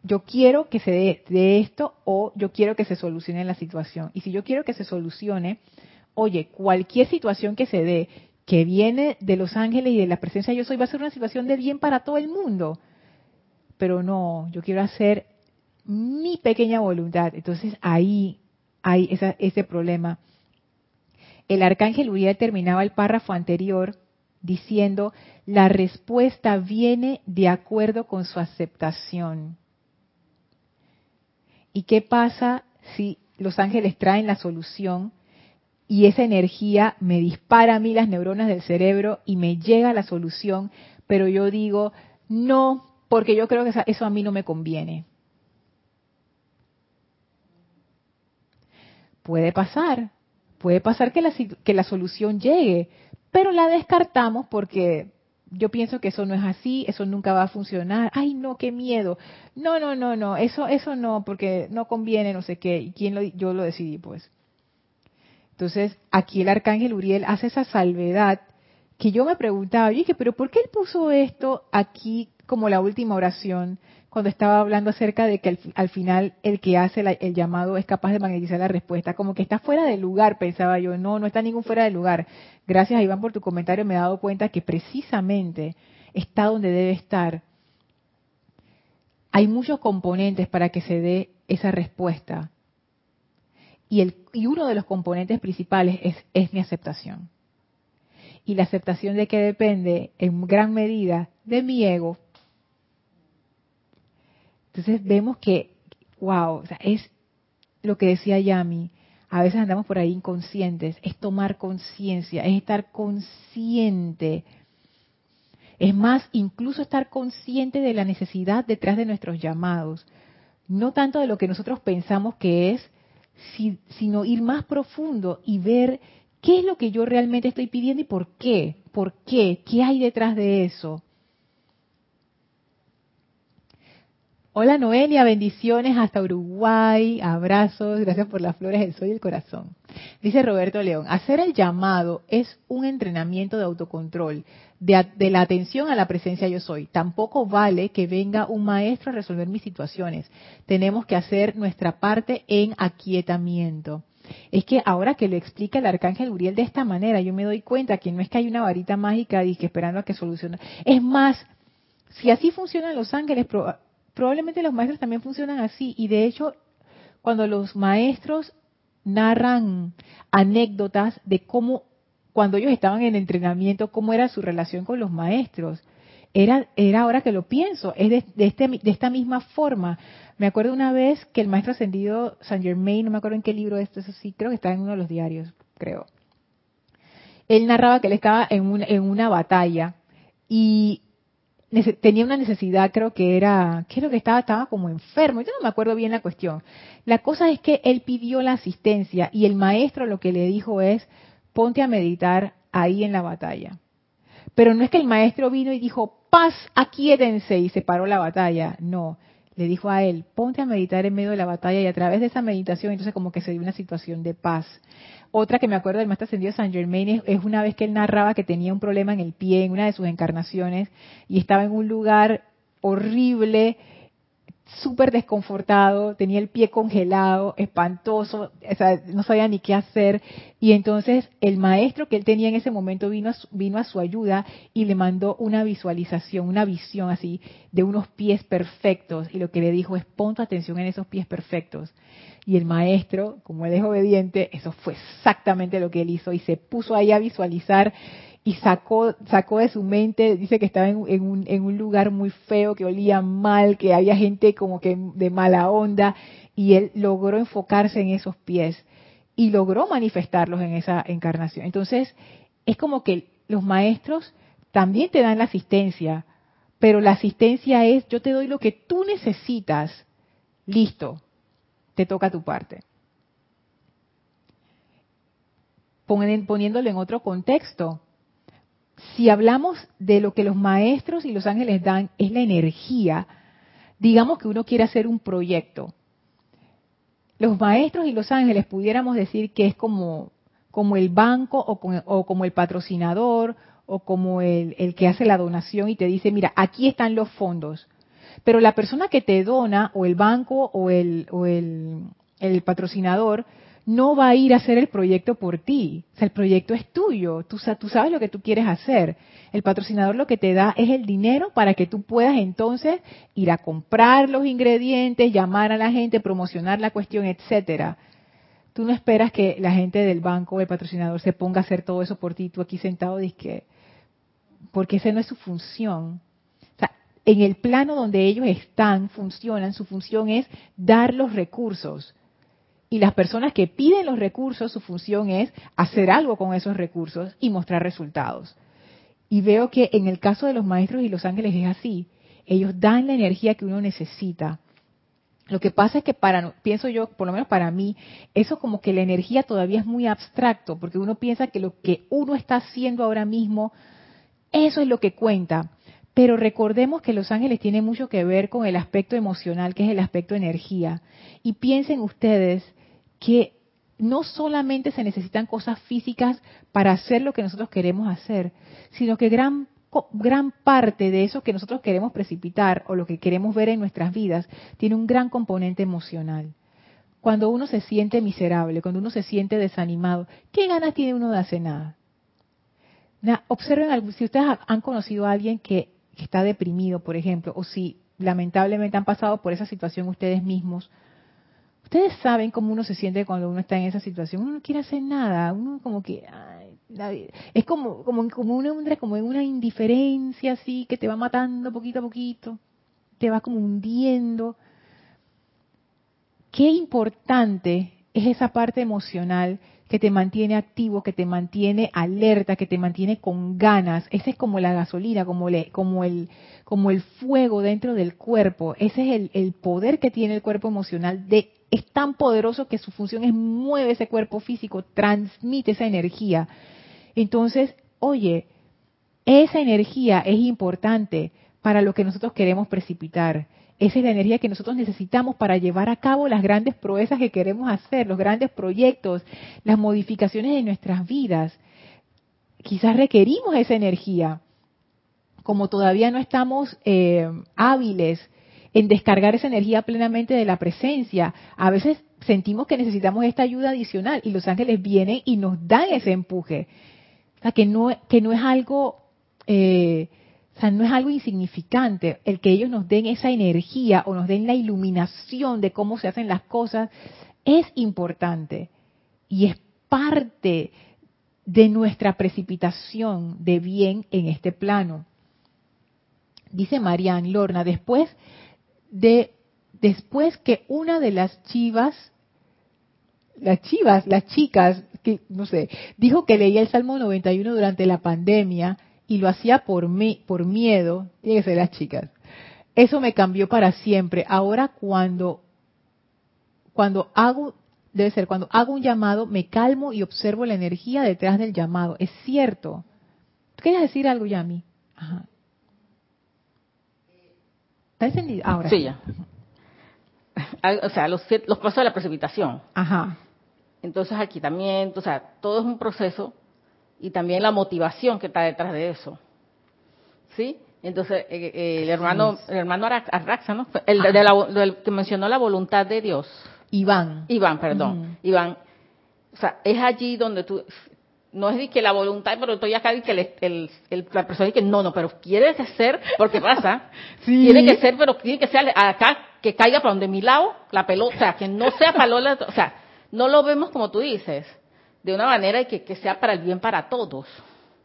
yo quiero que se dé de esto o yo quiero que se solucione la situación. Y si yo quiero que se solucione, oye, cualquier situación que se dé, que viene de los ángeles y de la presencia de yo soy, va a ser una situación de bien para todo el mundo pero no, yo quiero hacer mi pequeña voluntad. Entonces ahí hay ese problema. El arcángel Uriel terminaba el párrafo anterior diciendo, la respuesta viene de acuerdo con su aceptación. ¿Y qué pasa si los ángeles traen la solución y esa energía me dispara a mí las neuronas del cerebro y me llega la solución, pero yo digo, no, porque yo creo que eso a mí no me conviene. Puede pasar, puede pasar que la, solución llegue, pero la descartamos porque yo pienso que eso no es así, eso nunca va a funcionar. Ay, no, qué miedo. No, no, no, no, eso eso no porque no conviene, no sé qué. ¿Y quién lo yo lo decidí, pues? Entonces, aquí el arcángel Uriel hace esa salvedad que yo me preguntaba, oye, pero ¿por qué él puso esto aquí como la última oración, cuando estaba hablando acerca de que al, final el que hace el llamado es capaz de magnetizar la respuesta, como que está fuera de lugar, pensaba yo, no, no está ningún fuera de lugar. Gracias Iván por tu comentario, me he dado cuenta que precisamente está donde debe estar. Hay muchos componentes para que se dé esa respuesta. Y, el, y uno de los componentes principales es, es mi aceptación. Y la aceptación de que depende en gran medida de mi ego, entonces vemos que, wow, es lo que decía Yami, a veces andamos por ahí inconscientes, es tomar conciencia, es estar consciente. Es más, incluso estar consciente de la necesidad detrás de nuestros llamados. No tanto de lo que nosotros pensamos que es, sino ir más profundo y ver qué es lo que yo realmente estoy pidiendo y por qué. ¿Por qué? ¿Qué hay detrás de eso? Hola Noelia, bendiciones hasta Uruguay, abrazos, gracias por las flores del sol y el corazón. Dice Roberto León, hacer el llamado es un entrenamiento de autocontrol, de, la atención a la presencia yo soy. Tampoco vale que venga un maestro a resolver mis situaciones. Tenemos que hacer nuestra parte en aquietamiento. Es que ahora que le explica el arcángel Uriel de esta manera, yo me doy cuenta que no es que hay una varita mágica y que esperando a que solucione. Es más, si así funcionan los ángeles, probablemente los maestros también funcionan así. Y de hecho, cuando los maestros narran anécdotas de cómo, cuando ellos estaban en entrenamiento, cómo era su relación con los maestros. Era, era ahora que lo pienso, es de, este, de esta misma forma. Me acuerdo una vez que el maestro ascendido Saint Germain, no me acuerdo en qué libro es, eso sí, creo que está en uno de los diarios, creo. Él narraba que él estaba en, en una batalla y tenía una necesidad, creo que era, creo que estaba, estaba como enfermo, yo no me acuerdo bien la cuestión. La cosa es que él pidió la asistencia y el maestro lo que le dijo es, ponte a meditar ahí en la batalla. Pero no es que el maestro vino y dijo, paz, aquíétense y se paró la batalla. No, le dijo a él, ponte a meditar en medio de la batalla y a través de esa meditación entonces como que se dio una situación de paz. Otra que me acuerdo del maestro ascendido San Germain es, una vez que él narraba que tenía un problema en el pie en una de sus encarnaciones y estaba en un lugar horrible súper desconfortado, tenía el pie congelado, espantoso, no sabía ni qué hacer. Y entonces el maestro que él tenía en ese momento vino a, su, vino a su ayuda y le mandó una visualización, una visión así de unos pies perfectos. Y lo que le dijo es, pon tu atención en esos pies perfectos. Y el maestro, como él es obediente, eso fue exactamente lo que él hizo y se puso ahí a visualizar y sacó, sacó de su mente, dice que estaba en, un, en un lugar muy feo, que olía mal, que había gente como que de mala onda, y él logró enfocarse en esos pies y logró manifestarlos en esa encarnación. Entonces, es como que los maestros también te dan la asistencia, pero la asistencia es, yo te doy lo que tú necesitas, listo, te toca tu parte. Poniéndolo en otro contexto, si hablamos de lo que los maestros y los ángeles dan, es la energía, digamos que uno quiere hacer un proyecto. Los maestros y los ángeles pudiéramos decir que es como, como el banco o como, el patrocinador o como el, el, que hace la donación y te dice, mira, aquí están los fondos. Pero la persona que te dona, o el banco o el, o el, el patrocinador, no va a ir a hacer el proyecto por ti. O sea, el proyecto es tuyo. Tú, tú, sabes lo que tú quieres hacer. El patrocinador lo que te da es el dinero para que tú puedas entonces ir a comprar los ingredientes, llamar a la gente, promocionar la cuestión, etcétera. Tú no esperas que la gente del banco el patrocinador se ponga a hacer todo eso por ti, tú aquí sentado, que porque esa no es su función. O sea, en el plano donde ellos están, funcionan, su función es dar los recursos y las personas que piden los recursos, su función es hacer algo con esos recursos y mostrar resultados. Y veo que en el caso de los maestros y los ángeles es así. Ellos dan la energía que uno necesita. Lo que pasa es que para, pienso yo, por lo menos para mí, eso como que la energía todavía es muy abstracto, porque uno piensa que lo que uno está haciendo ahora mismo, eso es lo que cuenta. Pero recordemos que los ángeles tienen mucho que ver con el aspecto emocional, que es el aspecto energía. Y piensen ustedes que no solamente se necesitan cosas físicas para hacer lo que nosotros queremos hacer, sino que gran, gran parte de eso que nosotros queremos precipitar o lo que queremos ver en nuestras vidas tiene un gran componente emocional. Cuando uno se siente miserable, cuando uno se siente desanimado, ¿qué ganas tiene uno de hacer nada? observen, si ustedes han conocido a alguien que está deprimido, por ejemplo, o si lamentablemente han pasado por esa situación ustedes mismos, Ustedes saben cómo uno se siente cuando uno está en esa situación. Uno no quiere hacer nada. Uno como que es como como como una como una indiferencia así que te va matando poquito a poquito, te va como hundiendo. Qué importante es esa parte emocional que te mantiene activo, que te mantiene alerta, que te mantiene con ganas. Esa es como la gasolina, como, le, como, el, como el fuego dentro del cuerpo. Ese es el, el poder que tiene el cuerpo emocional de es tan poderoso que su función es mueve ese cuerpo físico, transmite esa energía. Entonces, oye, esa energía es importante para lo que nosotros queremos precipitar. Esa es la energía que nosotros necesitamos para llevar a cabo las grandes proezas que queremos hacer, los grandes proyectos, las modificaciones de nuestras vidas. Quizás requerimos esa energía. Como todavía no estamos eh, hábiles en descargar esa energía plenamente de la presencia. A veces sentimos que necesitamos esta ayuda adicional y los ángeles vienen y nos dan ese empuje. O sea, que no, que no es algo, eh, no es algo insignificante el que ellos nos den esa energía o nos den la iluminación de cómo se hacen las cosas. Es importante y es parte de nuestra precipitación de bien en este plano. Dice Marian Lorna, después de después que una de las chivas las chivas, las chicas, que no sé, dijo que leía el Salmo 91 durante la pandemia y lo hacía por mí, por miedo, tiene que ser las chicas. Eso me cambió para siempre. Ahora cuando cuando hago debe ser cuando hago un llamado, me calmo y observo la energía detrás del llamado. Es cierto. ¿Quieres decir algo, Yami? Ajá. ¿Está encendido? Ahora. Sí, ya. O sea, los, los pasos de la precipitación. Ajá. Entonces, también, o sea, todo es un proceso y también la motivación que está detrás de eso. ¿Sí? Entonces, eh, eh, el hermano, el hermano Arraxa, ¿no? El de que mencionó la voluntad de Dios. Iván. Iván, perdón. Iván. O sea, es allí donde tú, no es de que la voluntad, pero estoy acá y que el, el, la persona dice que no, no, pero quiere que ser, porque pasa, (laughs) sí. tiene que ser, pero tiene que ser acá, que caiga para donde mi lado, la pelota, o sea, que no sea para o sea, no lo vemos como tú dices, de una manera que, que sea para el bien para todos,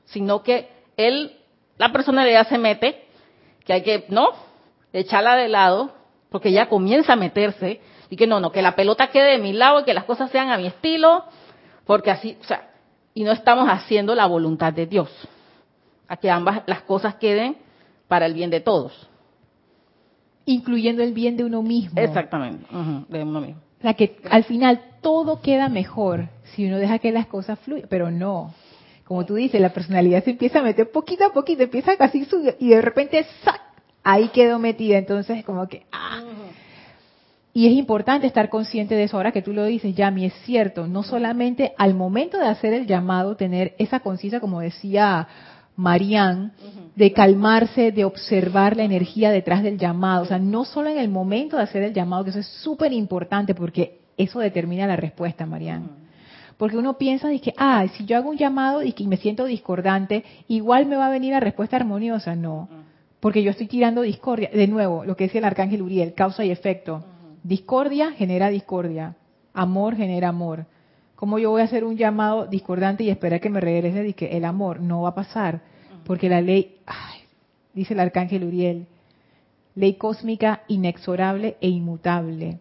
sino que él, la personalidad se mete, que hay que, ¿no? Echarla de lado, porque ya comienza a meterse, y que no, no, que la pelota quede de mi lado y que las cosas sean a mi estilo, porque así, o sea, y no estamos haciendo la voluntad de Dios, a que ambas las cosas queden para el bien de todos. Incluyendo el bien de uno mismo. Exactamente, de uno mismo. O sea, que al final todo queda mejor si uno deja que las cosas fluyan, pero no. Como tú dices, la personalidad se empieza a meter poquito a poquito, empieza casi y de repente ¡sac! ahí quedó metida. Entonces, como que, ¡ah! Y es importante estar consciente de eso. Ahora que tú lo dices, Yami, es cierto, no solamente al momento de hacer el llamado, tener esa conciencia, como decía Marían, de calmarse, de observar la energía detrás del llamado. O sea, no solo en el momento de hacer el llamado, que eso es súper importante porque eso determina la respuesta, Marían. Porque uno piensa que, ah, si yo hago un llamado y me siento discordante, igual me va a venir la respuesta armoniosa. No, porque yo estoy tirando discordia. De nuevo, lo que decía el arcángel Uriel, causa y efecto. Discordia genera discordia, amor genera amor. ¿Cómo yo voy a hacer un llamado discordante y esperar que me regrese que el amor? No va a pasar, porque la ley, dice el arcángel Uriel, ley cósmica inexorable e inmutable.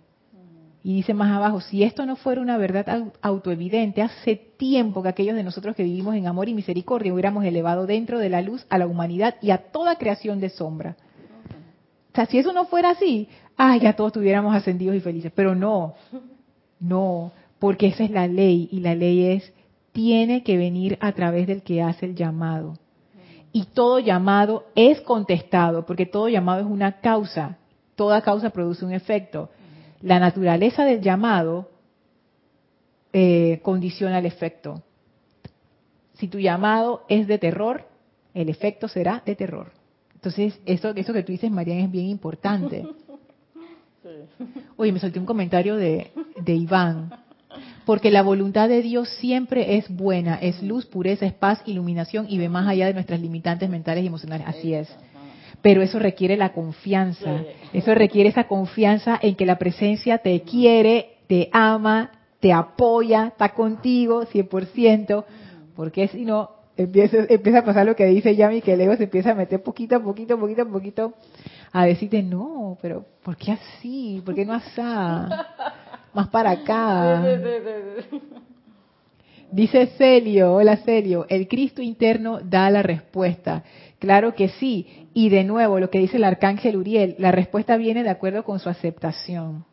Y dice más abajo, si esto no fuera una verdad autoevidente, hace tiempo que aquellos de nosotros que vivimos en amor y misericordia hubiéramos elevado dentro de la luz a la humanidad y a toda creación de sombra. O sea, si eso no fuera así, ah, ya todos estuviéramos ascendidos y felices. Pero no, no, porque esa es la ley y la ley es, tiene que venir a través del que hace el llamado. Y todo llamado es contestado, porque todo llamado es una causa. Toda causa produce un efecto. La naturaleza del llamado eh, condiciona el efecto. Si tu llamado es de terror, el efecto será de terror. Entonces, eso, eso que tú dices, Mariana, es bien importante. (laughs) Oye, me solté un comentario de, de Iván. Porque la voluntad de Dios siempre es buena, es luz, pureza, es paz, iluminación y ve más allá de nuestras limitantes mentales y emocionales. Así es. Pero eso requiere la confianza. Eso requiere esa confianza en que la presencia te quiere, te ama, te apoya, está contigo 100%. Porque si no, empieza, empieza a pasar lo que dice Yami, que el ego se empieza a meter poquito a poquito, poquito a poquito a decirte, no, pero ¿por qué así? ¿Por qué no asá? Más para acá. Dice Celio, hola Celio, el Cristo interno da la respuesta. Claro que sí. Y de nuevo, lo que dice el arcángel Uriel, la respuesta viene de acuerdo con su aceptación.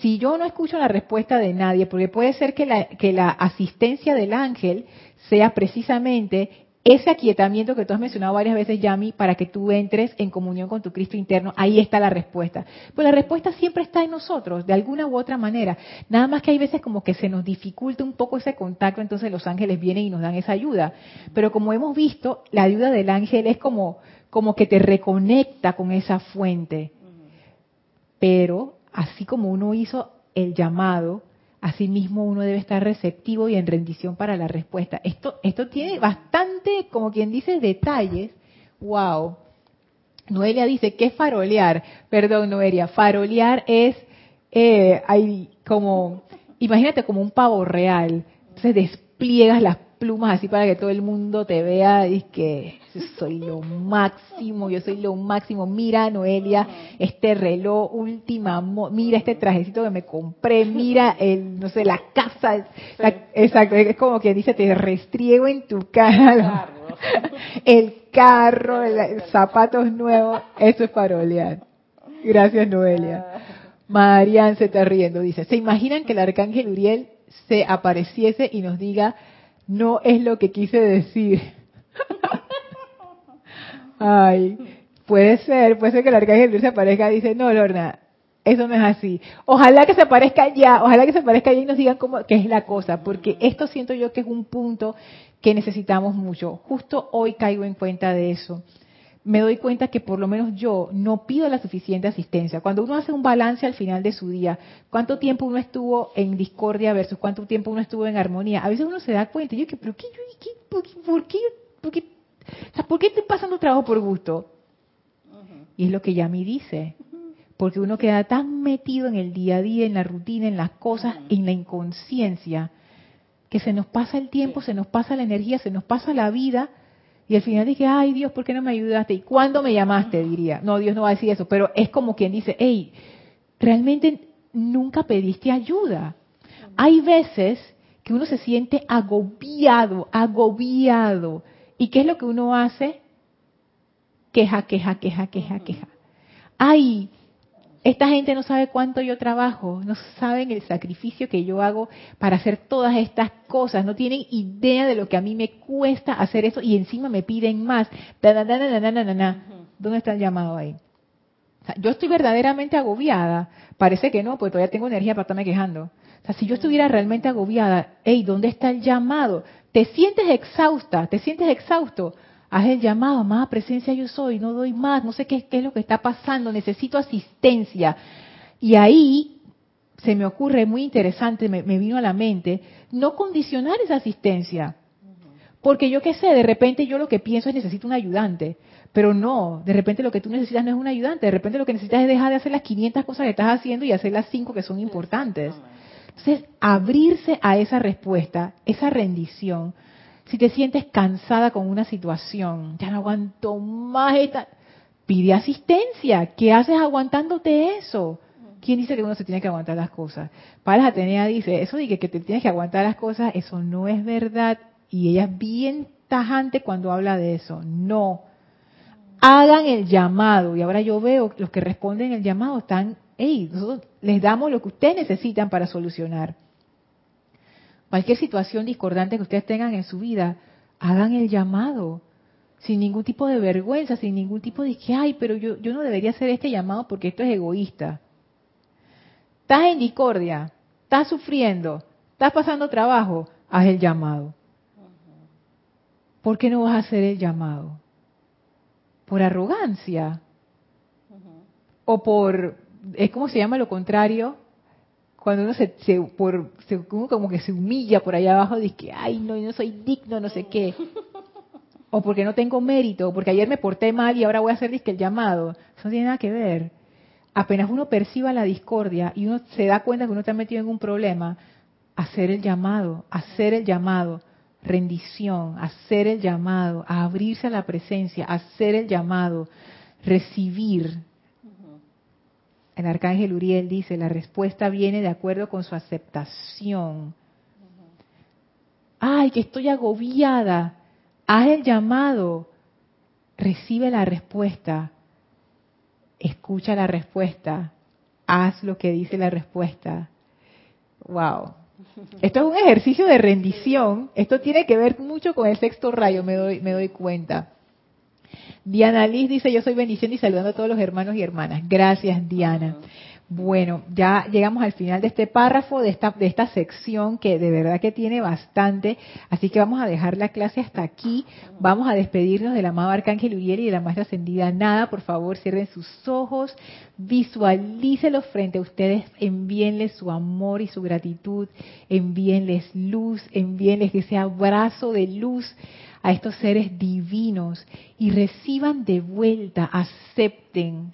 Si yo no escucho la respuesta de nadie, porque puede ser que la, que la asistencia del ángel sea precisamente ese aquietamiento que tú has mencionado varias veces, Yami, para que tú entres en comunión con tu Cristo interno, ahí está la respuesta. Pues la respuesta siempre está en nosotros, de alguna u otra manera. Nada más que hay veces como que se nos dificulta un poco ese contacto, entonces los ángeles vienen y nos dan esa ayuda. Pero como hemos visto, la ayuda del ángel es como, como que te reconecta con esa fuente. Pero así como uno hizo el llamado, Asimismo, uno debe estar receptivo y en rendición para la respuesta. Esto, esto tiene bastante, como quien dice, detalles Wow. Noelia dice, ¿qué es farolear? Perdón, Noelia, farolear es, eh, hay como, imagínate como un pavo real. Entonces despliegas las plumas así para que todo el mundo te vea y que soy lo máximo, yo soy lo máximo. Mira, Noelia, este reloj última, mira este trajecito que me compré, mira el, no sé, la casa, exacto, es como que dice, te restriego en tu cara el carro, el, zapatos nuevos, eso es parolear. Gracias, Noelia. Marian se está riendo, dice, ¿se imaginan que el arcángel Uriel se apareciese y nos diga, no es lo que quise decir? (laughs) Ay, puede ser, puede ser que el arcángel se aparezca y dice, no, Lorna, eso no es así. Ojalá que se aparezca ya, ojalá que se aparezca ya y nos digan cómo, qué es la cosa, porque esto siento yo que es un punto que necesitamos mucho. Justo hoy caigo en cuenta de eso. Me doy cuenta que por lo menos yo no pido la suficiente asistencia. Cuando uno hace un balance al final de su día, cuánto tiempo uno estuvo en discordia versus cuánto tiempo uno estuvo en armonía, a veces uno se da cuenta, yo que, ¿pero qué, por, qué, por, qué, por, qué, ¿por qué estoy pasando trabajo por gusto? Y es lo que Yami dice porque uno queda tan metido en el día a día, en la rutina, en las cosas, en la inconsciencia, que se nos pasa el tiempo, se nos pasa la energía, se nos pasa la vida, y al final dije, ay Dios, ¿por qué no me ayudaste? ¿Y cuándo me llamaste? Diría. No, Dios no va a decir eso, pero es como quien dice, hey, realmente nunca pediste ayuda. Hay veces que uno se siente agobiado, agobiado. ¿Y qué es lo que uno hace? Queja, queja, queja, queja, queja. Ay, esta gente no sabe cuánto yo trabajo, no saben el sacrificio que yo hago para hacer todas estas cosas, no tienen idea de lo que a mí me cuesta hacer eso y encima me piden más. ¿Dónde está el llamado ahí? yo estoy verdaderamente agobiada. Parece que no, porque todavía tengo energía para estarme quejando. O sea, si yo estuviera realmente agobiada, hey, ¿dónde está el llamado? Te sientes exhausta, te sientes exhausto haz el llamado, más presencia yo soy, no doy más, no sé qué, es lo que está pasando, necesito asistencia. Y ahí se me ocurre muy interesante, me, vino a la mente, no condicionar esa asistencia. Porque yo qué sé, de repente yo lo que pienso es necesito un ayudante, pero no, de repente lo que tú necesitas no es un ayudante, de repente lo que necesitas es dejar de hacer las 500 cosas que estás haciendo y hacer las 5 que son importantes. Entonces, abrirse a esa respuesta, esa rendición, si te sientes cansada con una situación, ya no aguanto más esta, pide asistencia. ¿Qué haces aguantándote eso? ¿Quién dice que uno se tiene que aguantar las cosas? Palas Atenea dice, eso de que, te tienes que aguantar las cosas, eso no es verdad. Y ella es bien tajante cuando habla de eso. No. Hagan el llamado. Y ahora yo veo los que responden el llamado están, hey, nosotros les damos lo que ustedes necesitan para solucionar cualquier situación discordante que ustedes tengan en su vida, hagan el llamado, sin ningún tipo de vergüenza, sin ningún tipo de que, ay, pero yo, yo no debería hacer este llamado porque esto es egoísta. Estás en discordia, estás sufriendo, estás pasando trabajo, haz el llamado. ¿Por qué no vas a hacer el llamado? ¿Por arrogancia? ¿O por, es como se llama lo contrario? Cuando uno se, por, como que se humilla por allá abajo, dice que, ay, no, yo no soy digno, no sé qué. O porque no tengo mérito, porque ayer me porté mal y ahora voy a hacer disque el llamado. Eso no tiene nada que ver. Apenas uno perciba la discordia y uno se da cuenta que uno está metido en un problema, hacer el llamado, hacer el llamado, rendición, hacer el llamado, abrirse a la presencia, hacer el llamado, recibir, el arcángel Uriel dice, la respuesta viene de acuerdo con su aceptación. Ay, que estoy agobiada. Haz el llamado. Recibe la respuesta. Escucha la respuesta. Haz lo que dice la respuesta. Wow. Esto es un ejercicio de rendición. Esto tiene que ver mucho con el sexto rayo, me doy, me doy cuenta. Diana Liz dice, yo soy bendición y saludando a todos los hermanos y hermanas. Gracias, Diana. Bueno, ya llegamos al final de este párrafo, de esta, de esta sección que de verdad que tiene bastante, así que vamos a dejar la clase hasta aquí, vamos a despedirnos del amado Arcángel Uriel y de la Maestra Ascendida Nada, por favor cierren sus ojos, visualícelos frente a ustedes, envíenles su amor y su gratitud, envíenles luz, envíenles ese abrazo de luz a estos seres divinos y reciban de vuelta, acepten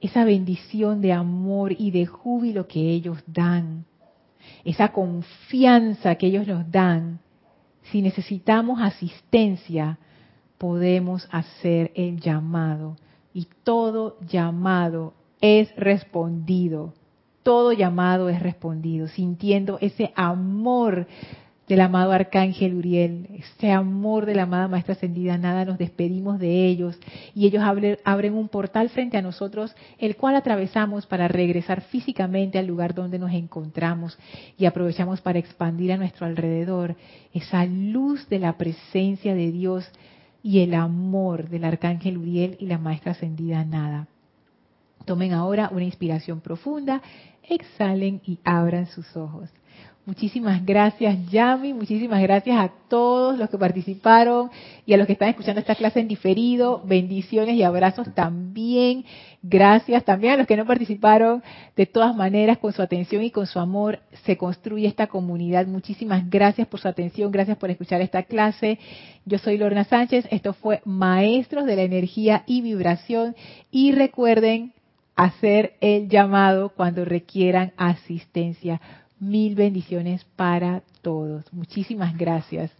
esa bendición de amor y de júbilo que ellos dan, esa confianza que ellos nos dan. Si necesitamos asistencia, podemos hacer el llamado y todo llamado es respondido. Todo llamado es respondido, sintiendo ese amor del amado Arcángel Uriel, ese amor de la amada Maestra Ascendida, nada nos despedimos de ellos y ellos abren, un portal frente a nosotros, el cual atravesamos para regresar físicamente al lugar donde nos encontramos y aprovechamos para expandir a nuestro alrededor esa luz de la presencia de Dios y el amor del Arcángel Uriel y la Maestra Ascendida Nada. Tomen ahora una inspiración profunda, exhalen y abran sus ojos. Muchísimas gracias, Yami. Muchísimas gracias a todos los que participaron y a los que están escuchando esta clase en diferido. Bendiciones y abrazos también. Gracias también a los que no participaron. De todas maneras, con su atención y con su amor se construye esta comunidad. Muchísimas gracias por su atención. Gracias por escuchar esta clase. Yo soy Lorna Sánchez. Esto fue Maestros de la Energía y Vibración. Y recuerden hacer el llamado cuando requieran asistencia. Mil bendiciones para todos. Muchísimas gracias.